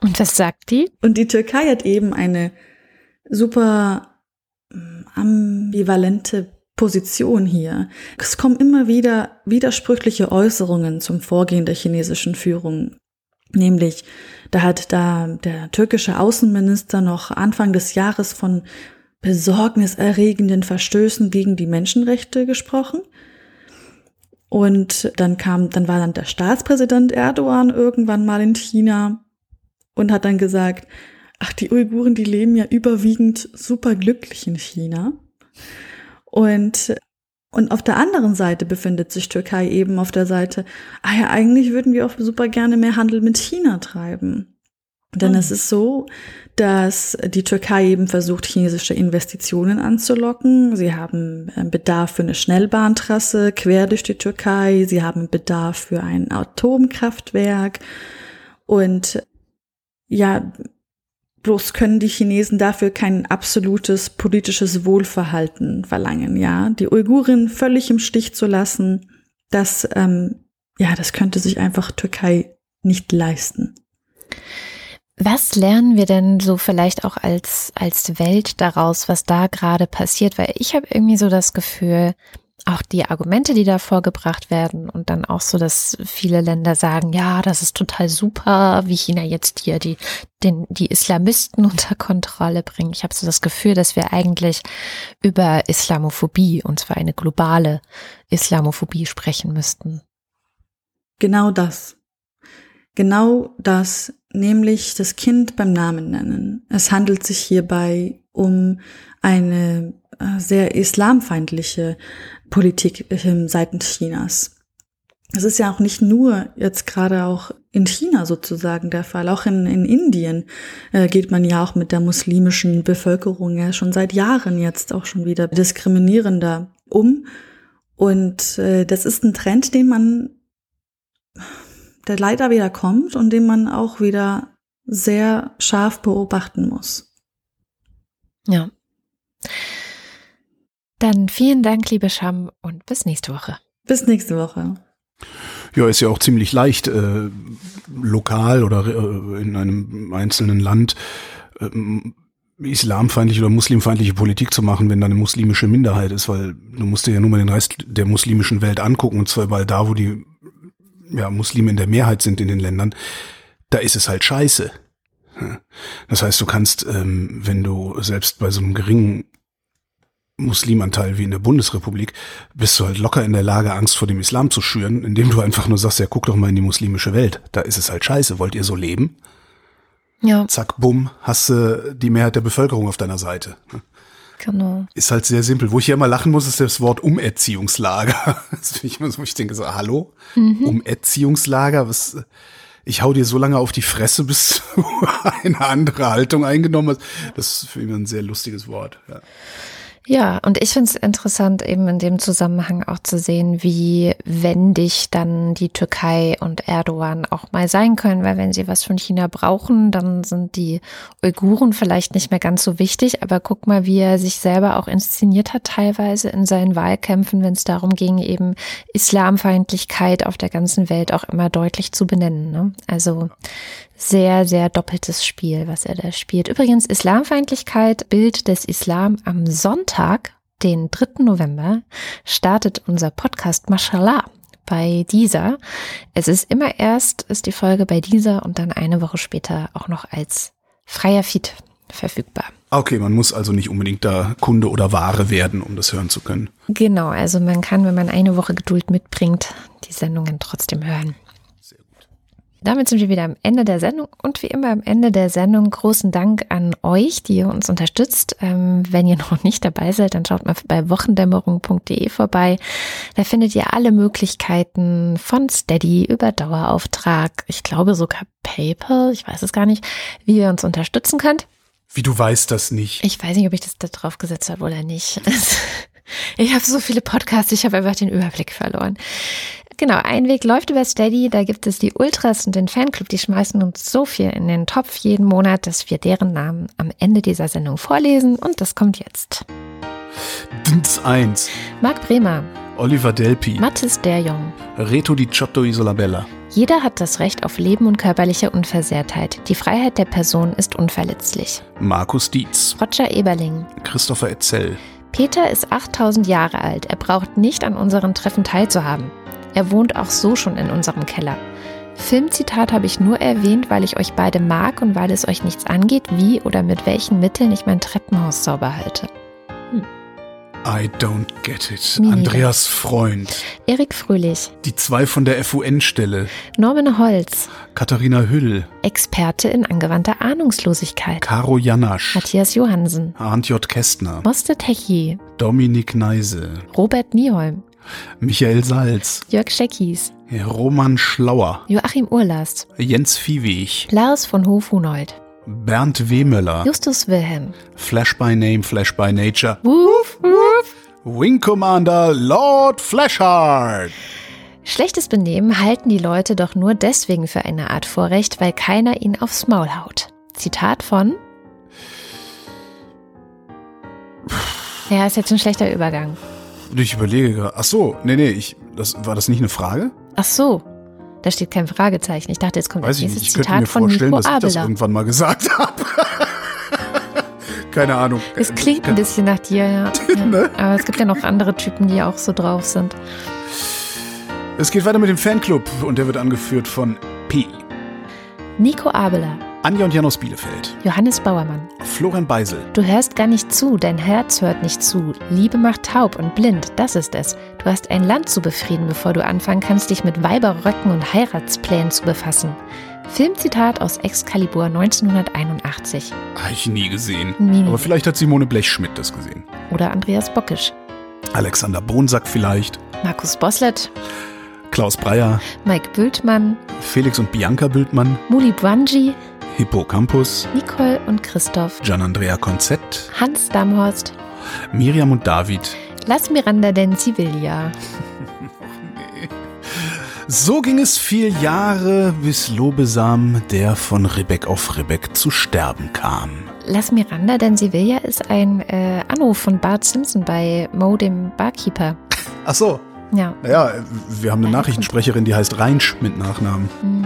Und was sagt die? Und die Türkei hat eben eine super hm, ambivalente Position hier. Es kommen immer wieder widersprüchliche Äußerungen zum Vorgehen der chinesischen Führung. Nämlich, da hat da der türkische Außenminister noch Anfang des Jahres von besorgniserregenden Verstößen gegen die Menschenrechte gesprochen. Und dann kam, dann war dann der Staatspräsident Erdogan irgendwann mal in China und hat dann gesagt, ach, die Uiguren, die leben ja überwiegend super glücklich in China. Und, und auf der anderen Seite befindet sich Türkei eben auf der Seite, ah ja, eigentlich würden wir auch super gerne mehr Handel mit China treiben. Denn es ist so, dass die Türkei eben versucht, chinesische Investitionen anzulocken. Sie haben äh, Bedarf für eine Schnellbahntrasse quer durch die Türkei. Sie haben Bedarf für ein Atomkraftwerk. Und ja, bloß können die Chinesen dafür kein absolutes politisches Wohlverhalten verlangen, ja. Die Uiguren völlig im Stich zu lassen, das, ähm, ja, das könnte sich einfach Türkei nicht leisten. Was lernen wir denn so vielleicht auch als, als Welt daraus, was da gerade passiert? Weil ich habe irgendwie so das Gefühl, auch die Argumente, die da vorgebracht werden und dann auch so, dass viele Länder sagen, ja, das ist total super, wie China jetzt hier die, den, die Islamisten [LAUGHS] unter Kontrolle bringt. Ich habe so das Gefühl, dass wir eigentlich über Islamophobie, und zwar eine globale Islamophobie sprechen müssten. Genau das. Genau das nämlich das Kind beim Namen nennen. Es handelt sich hierbei um eine äh, sehr islamfeindliche Politik seitens Chinas. Es ist ja auch nicht nur jetzt gerade auch in China sozusagen der Fall. Auch in, in Indien äh, geht man ja auch mit der muslimischen Bevölkerung ja schon seit Jahren jetzt auch schon wieder diskriminierender um. Und äh, das ist ein Trend, den man der leider wieder kommt und den man auch wieder sehr scharf beobachten muss. Ja. Dann vielen Dank, liebe Scham, und bis nächste Woche. Bis nächste Woche. Ja, ist ja auch ziemlich leicht, äh, lokal oder äh, in einem einzelnen Land äh, islamfeindliche oder muslimfeindliche Politik zu machen, wenn da eine muslimische Minderheit ist, weil du musst dir ja nur mal den Rest der muslimischen Welt angucken, und zwar weil da, wo die ja, Muslime in der Mehrheit sind in den Ländern, da ist es halt scheiße. Das heißt, du kannst, ähm, wenn du selbst bei so einem geringen Muslimanteil wie in der Bundesrepublik, bist du halt locker in der Lage, Angst vor dem Islam zu schüren, indem du einfach nur sagst, ja, guck doch mal in die muslimische Welt. Da ist es halt scheiße. Wollt ihr so leben? Ja. Zack, bumm, hast du die Mehrheit der Bevölkerung auf deiner Seite. Genau. Ist halt sehr simpel. Wo ich hier immer lachen muss, ist das Wort Umerziehungslager. [LAUGHS] Ich so, ich denke so, hallo? Mhm. Umerziehungslager? Was, ich hau dir so lange auf die Fresse, [LAUGHS] bis du eine andere Haltung eingenommen hast. Das ist für mich ein sehr lustiges Wort. Ja. Ja, und ich finde es interessant, eben in dem Zusammenhang auch zu sehen, wie wendig dann die Türkei und Erdogan auch mal sein können, weil wenn sie was von China brauchen, dann sind die Uiguren vielleicht nicht mehr ganz so wichtig. Aber guck mal, wie er sich selber auch inszeniert hat, teilweise in seinen Wahlkämpfen, wenn es darum ging, eben Islamfeindlichkeit auf der ganzen Welt auch immer deutlich zu benennen. Ne? Also sehr, sehr doppeltes Spiel, was er da spielt. Übrigens, Islamfeindlichkeit, Bild des Islam am Sonntag, den 3. November, startet unser Podcast Mashallah bei dieser. Es ist immer erst, ist die Folge bei dieser und dann eine Woche später auch noch als freier Feed verfügbar. Okay, man muss also nicht unbedingt da Kunde oder Ware werden, um das hören zu können. Genau, also man kann, wenn man eine Woche Geduld mitbringt, die Sendungen trotzdem hören. Damit sind wir wieder am Ende der Sendung und wie immer am Ende der Sendung großen Dank an euch, die ihr uns unterstützt. Ähm, wenn ihr [LAUGHS] noch nicht dabei seid, dann schaut mal bei wochendämmerung.de vorbei. Da findet ihr alle Möglichkeiten von Steady über Dauerauftrag, ich glaube sogar PayPal, ich weiß es gar nicht, wie ihr uns unterstützen könnt. Wie du weißt das nicht. Ich weiß nicht, ob ich das da drauf gesetzt habe oder nicht. [LAUGHS] Ich habe so viele Podcasts, ich habe einfach den Überblick verloren. Genau, ein Weg läuft über Steady. Da gibt es die Ultras und den Fanclub, die schmeißen uns so viel in den Topf jeden Monat, dass wir deren Namen am Ende dieser Sendung vorlesen. Und das kommt jetzt. Dins 1. Marc Bremer. Oliver Delpi. Mathis Derjong. Reto Di Ciotto Isolabella. Jeder hat das Recht auf Leben und körperliche Unversehrtheit. Die Freiheit der Person ist unverletzlich. Markus Dietz. Roger Eberling. Christopher Etzel. Peter ist 8000 Jahre alt. Er braucht nicht an unseren Treffen teilzuhaben. Er wohnt auch so schon in unserem Keller. Filmzitat habe ich nur erwähnt, weil ich euch beide mag und weil es euch nichts angeht, wie oder mit welchen Mitteln ich mein Treppenhaus sauber halte. Hm. I don't get it. Andreas Freund. Erik Fröhlich, Die zwei von der FUN-Stelle. Norman Holz, Katharina Hüll. Experte in angewandter Ahnungslosigkeit. Caro Janasch. Matthias Johansen, Arndt J. Kästner. Moste Techi, Dominik Neise. Robert Nieholm, Michael Salz. Jörg Scheckis, Roman Schlauer. Joachim Urlast, Jens Viehweg. Lars von Hof-Hunold, Bernd Wehmöller. Justus Wilhelm, Flash by Name, Flash by Nature. Woof, woof. Wing Commander Lord Flashheart. Schlechtes Benehmen halten die Leute doch nur deswegen für eine Art Vorrecht, weil keiner ihnen aufs Maul haut. Zitat von. Ja, ist jetzt ein schlechter Übergang. Ich überlege gerade. Ach so, nee, nee, ich, das, war das nicht eine Frage? Ach so, da steht kein Fragezeichen. Ich dachte, jetzt kommt Weiß das ich nächste nicht. Ich könnte Zitat mir von vorstellen, Nico dass ich das Abela. irgendwann mal gesagt habe. [LAUGHS] Keine Ahnung. Es klingt ein bisschen nach dir, ja. [LAUGHS] ja. Ne? Aber es gibt ja noch andere Typen, die auch so drauf sind. Es geht weiter mit dem Fanclub und der wird angeführt von P. Nico Abela, Anja und Jan aus Bielefeld. Johannes Bauermann. Florian Beisel. Du hörst gar nicht zu, dein Herz hört nicht zu. Liebe macht taub und blind, das ist es. Du hast ein Land zu befrieden, bevor du anfangen kannst, dich mit Weiberröcken und Heiratsplänen zu befassen. Filmzitat aus Excalibur 1981. Habe ich nie gesehen. Nie. Aber vielleicht hat Simone Blechschmidt das gesehen. Oder Andreas Bockisch. Alexander Bonsack vielleicht. Markus Boslett, Klaus Breyer. Mike Bültmann, Felix und Bianca Bültmann. Muli Bwanji, Hippocampus. Nicole und Christoph, Gian-Andrea Konzett. Hans Damhorst, Miriam und David. Lass Miranda denn sie will ja. [LAUGHS] So ging es vier Jahre, bis Lobesam, der von Rebek auf Rebek zu sterben kam. Lass Miranda denn sie will ja ist ein äh, Anruf von Bart Simpson bei Mo, dem Barkeeper. Ach so. Ja. Naja, wir haben eine Nachrichtensprecherin, die heißt Reinsch mit Nachnamen. Hm.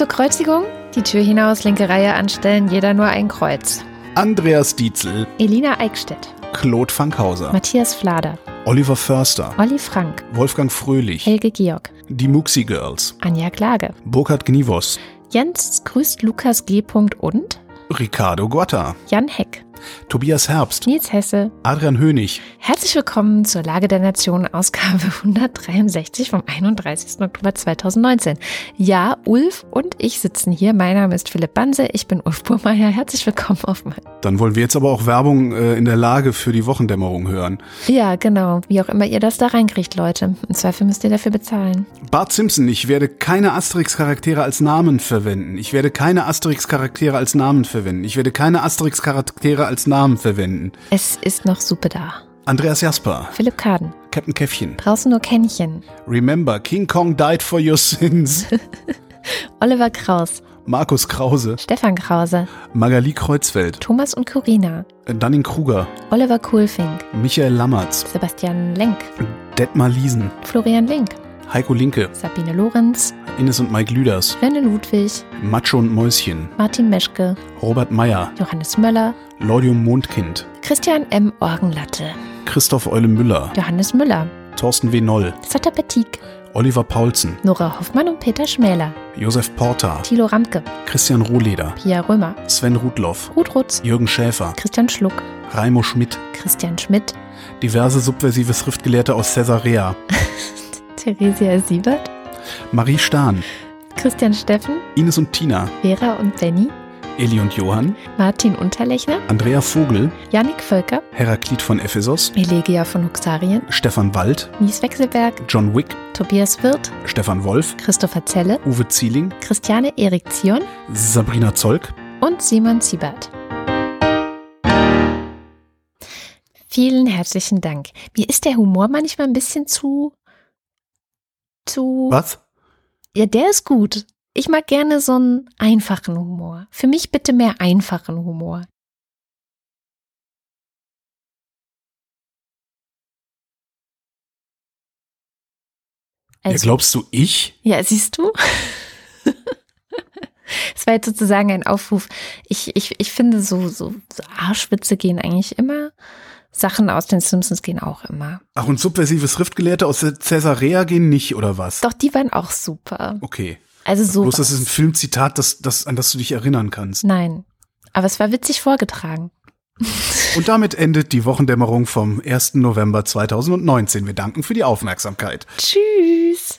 Zur Kreuzigung, die Tür hinaus, linke Reihe anstellen, jeder nur ein Kreuz. Andreas Dietzel, Elina Eickstedt, Claude Fankhauser, Matthias Flader, Oliver Förster, Olli Frank, Wolfgang Fröhlich, Helge Georg, die Muxi Girls, Anja Klage, Burkhard Gnivos, Jens grüßt Lukas G. und? Ricardo Guatta, Jan Heck, Tobias Herbst, Nils Hesse. Adrian Hönig, Herzlich willkommen zur Lage der Nation, Ausgabe [LAUGHS] 163 vom 31. Oktober 2019. Ja, Ulf und ich sitzen hier. Mein Name ist Philipp Banse, ich bin Ulf Burmeier. Herzlich willkommen auf mein. Dann wollen wir jetzt aber auch Werbung äh, in der Lage für die Wochendämmerung hören. Ja, genau. Wie auch immer ihr das da reinkriegt, Leute. Im Zweifel müsst ihr dafür bezahlen. Bart Simpson, ich werde keine Asterix-Charaktere als Namen verwenden. Ich werde keine Asterix-Charaktere als Namen verwenden. Ich werde keine Asterix-Charaktere als Namen verwenden. Es ist noch Suppe da. Andreas Jasper, Philipp Kaden. Captain Käffchen. Draußen nur Kännchen. Remember, King Kong died for your sins. [LAUGHS] Oliver Kraus. Markus Krause, Stefan Krause. Magali Kreuzfeld, Thomas und Corina. Dunning Kruger, Oliver Kuhlfink. Michael Lammertz, Sebastian Lenk. Detmar Liesen, Florian Link. Heiko Linke, Sabine Lorenz. Ines und Mike Lüders, Renne Ludwig. Macho und Mäuschen, Martin Meschke. Robert Meyer, Johannes Möller. Laudium Mondkind, Christian M. Orgenlatte. Christoph Eule Müller, Johannes Müller. Thorsten W. Noll, Satter Petik. Oliver Paulsen, Nora Hoffmann und Peter Schmäler. Josef Porta, Thilo Ramke. Christian Rohleder, Pia Römer. Sven Rudloff, Ruth Rutz. Jürgen Schäfer, Christian Schluck. Raimo Schmidt, Christian Schmidt. diverse subversive Schriftgelehrte aus Caesarea, [LAUGHS] Theresia Siebert. Marie Stahn, Christian Steffen. Ines und Tina, Vera und Benny. Eli und Johann, Martin Unterlechner. Andrea Vogel, Yannick Völker. Heraklit von Ephesos, Elegia von Huxarien. Stefan Wald, Mies Wechselberg. John Wick, Tobias Wirth. Stefan Wolf, Christopher Zelle. Uwe Zieling, Christiane Erik Zion. Sabrina Zolk, und Simon Siebert. Vielen herzlichen Dank. Mir ist der Humor manchmal ein bisschen zu. Zu. Was? Ja, der ist gut. Ich mag gerne so einen einfachen Humor. Für mich bitte mehr einfachen Humor. ja, Also, glaubst du ich? ja, siehst du? [LAUGHS] Es war jetzt sozusagen ein Aufruf. Ich, ich, ich finde, so, so, so Arschwitze gehen eigentlich immer. Sachen aus den Simpsons gehen auch immer. Ach, und subversive Schriftgelehrte aus Caesarea gehen nicht, oder was? Doch, die waren auch super. Okay. Also so. Bloß das ist ein Filmzitat, das, das, an das du dich erinnern kannst. Nein. Aber es war witzig vorgetragen. [LAUGHS] Und damit endet die Wochendämmerung vom 1. November 2019. Wir danken für die Aufmerksamkeit. Tschüss.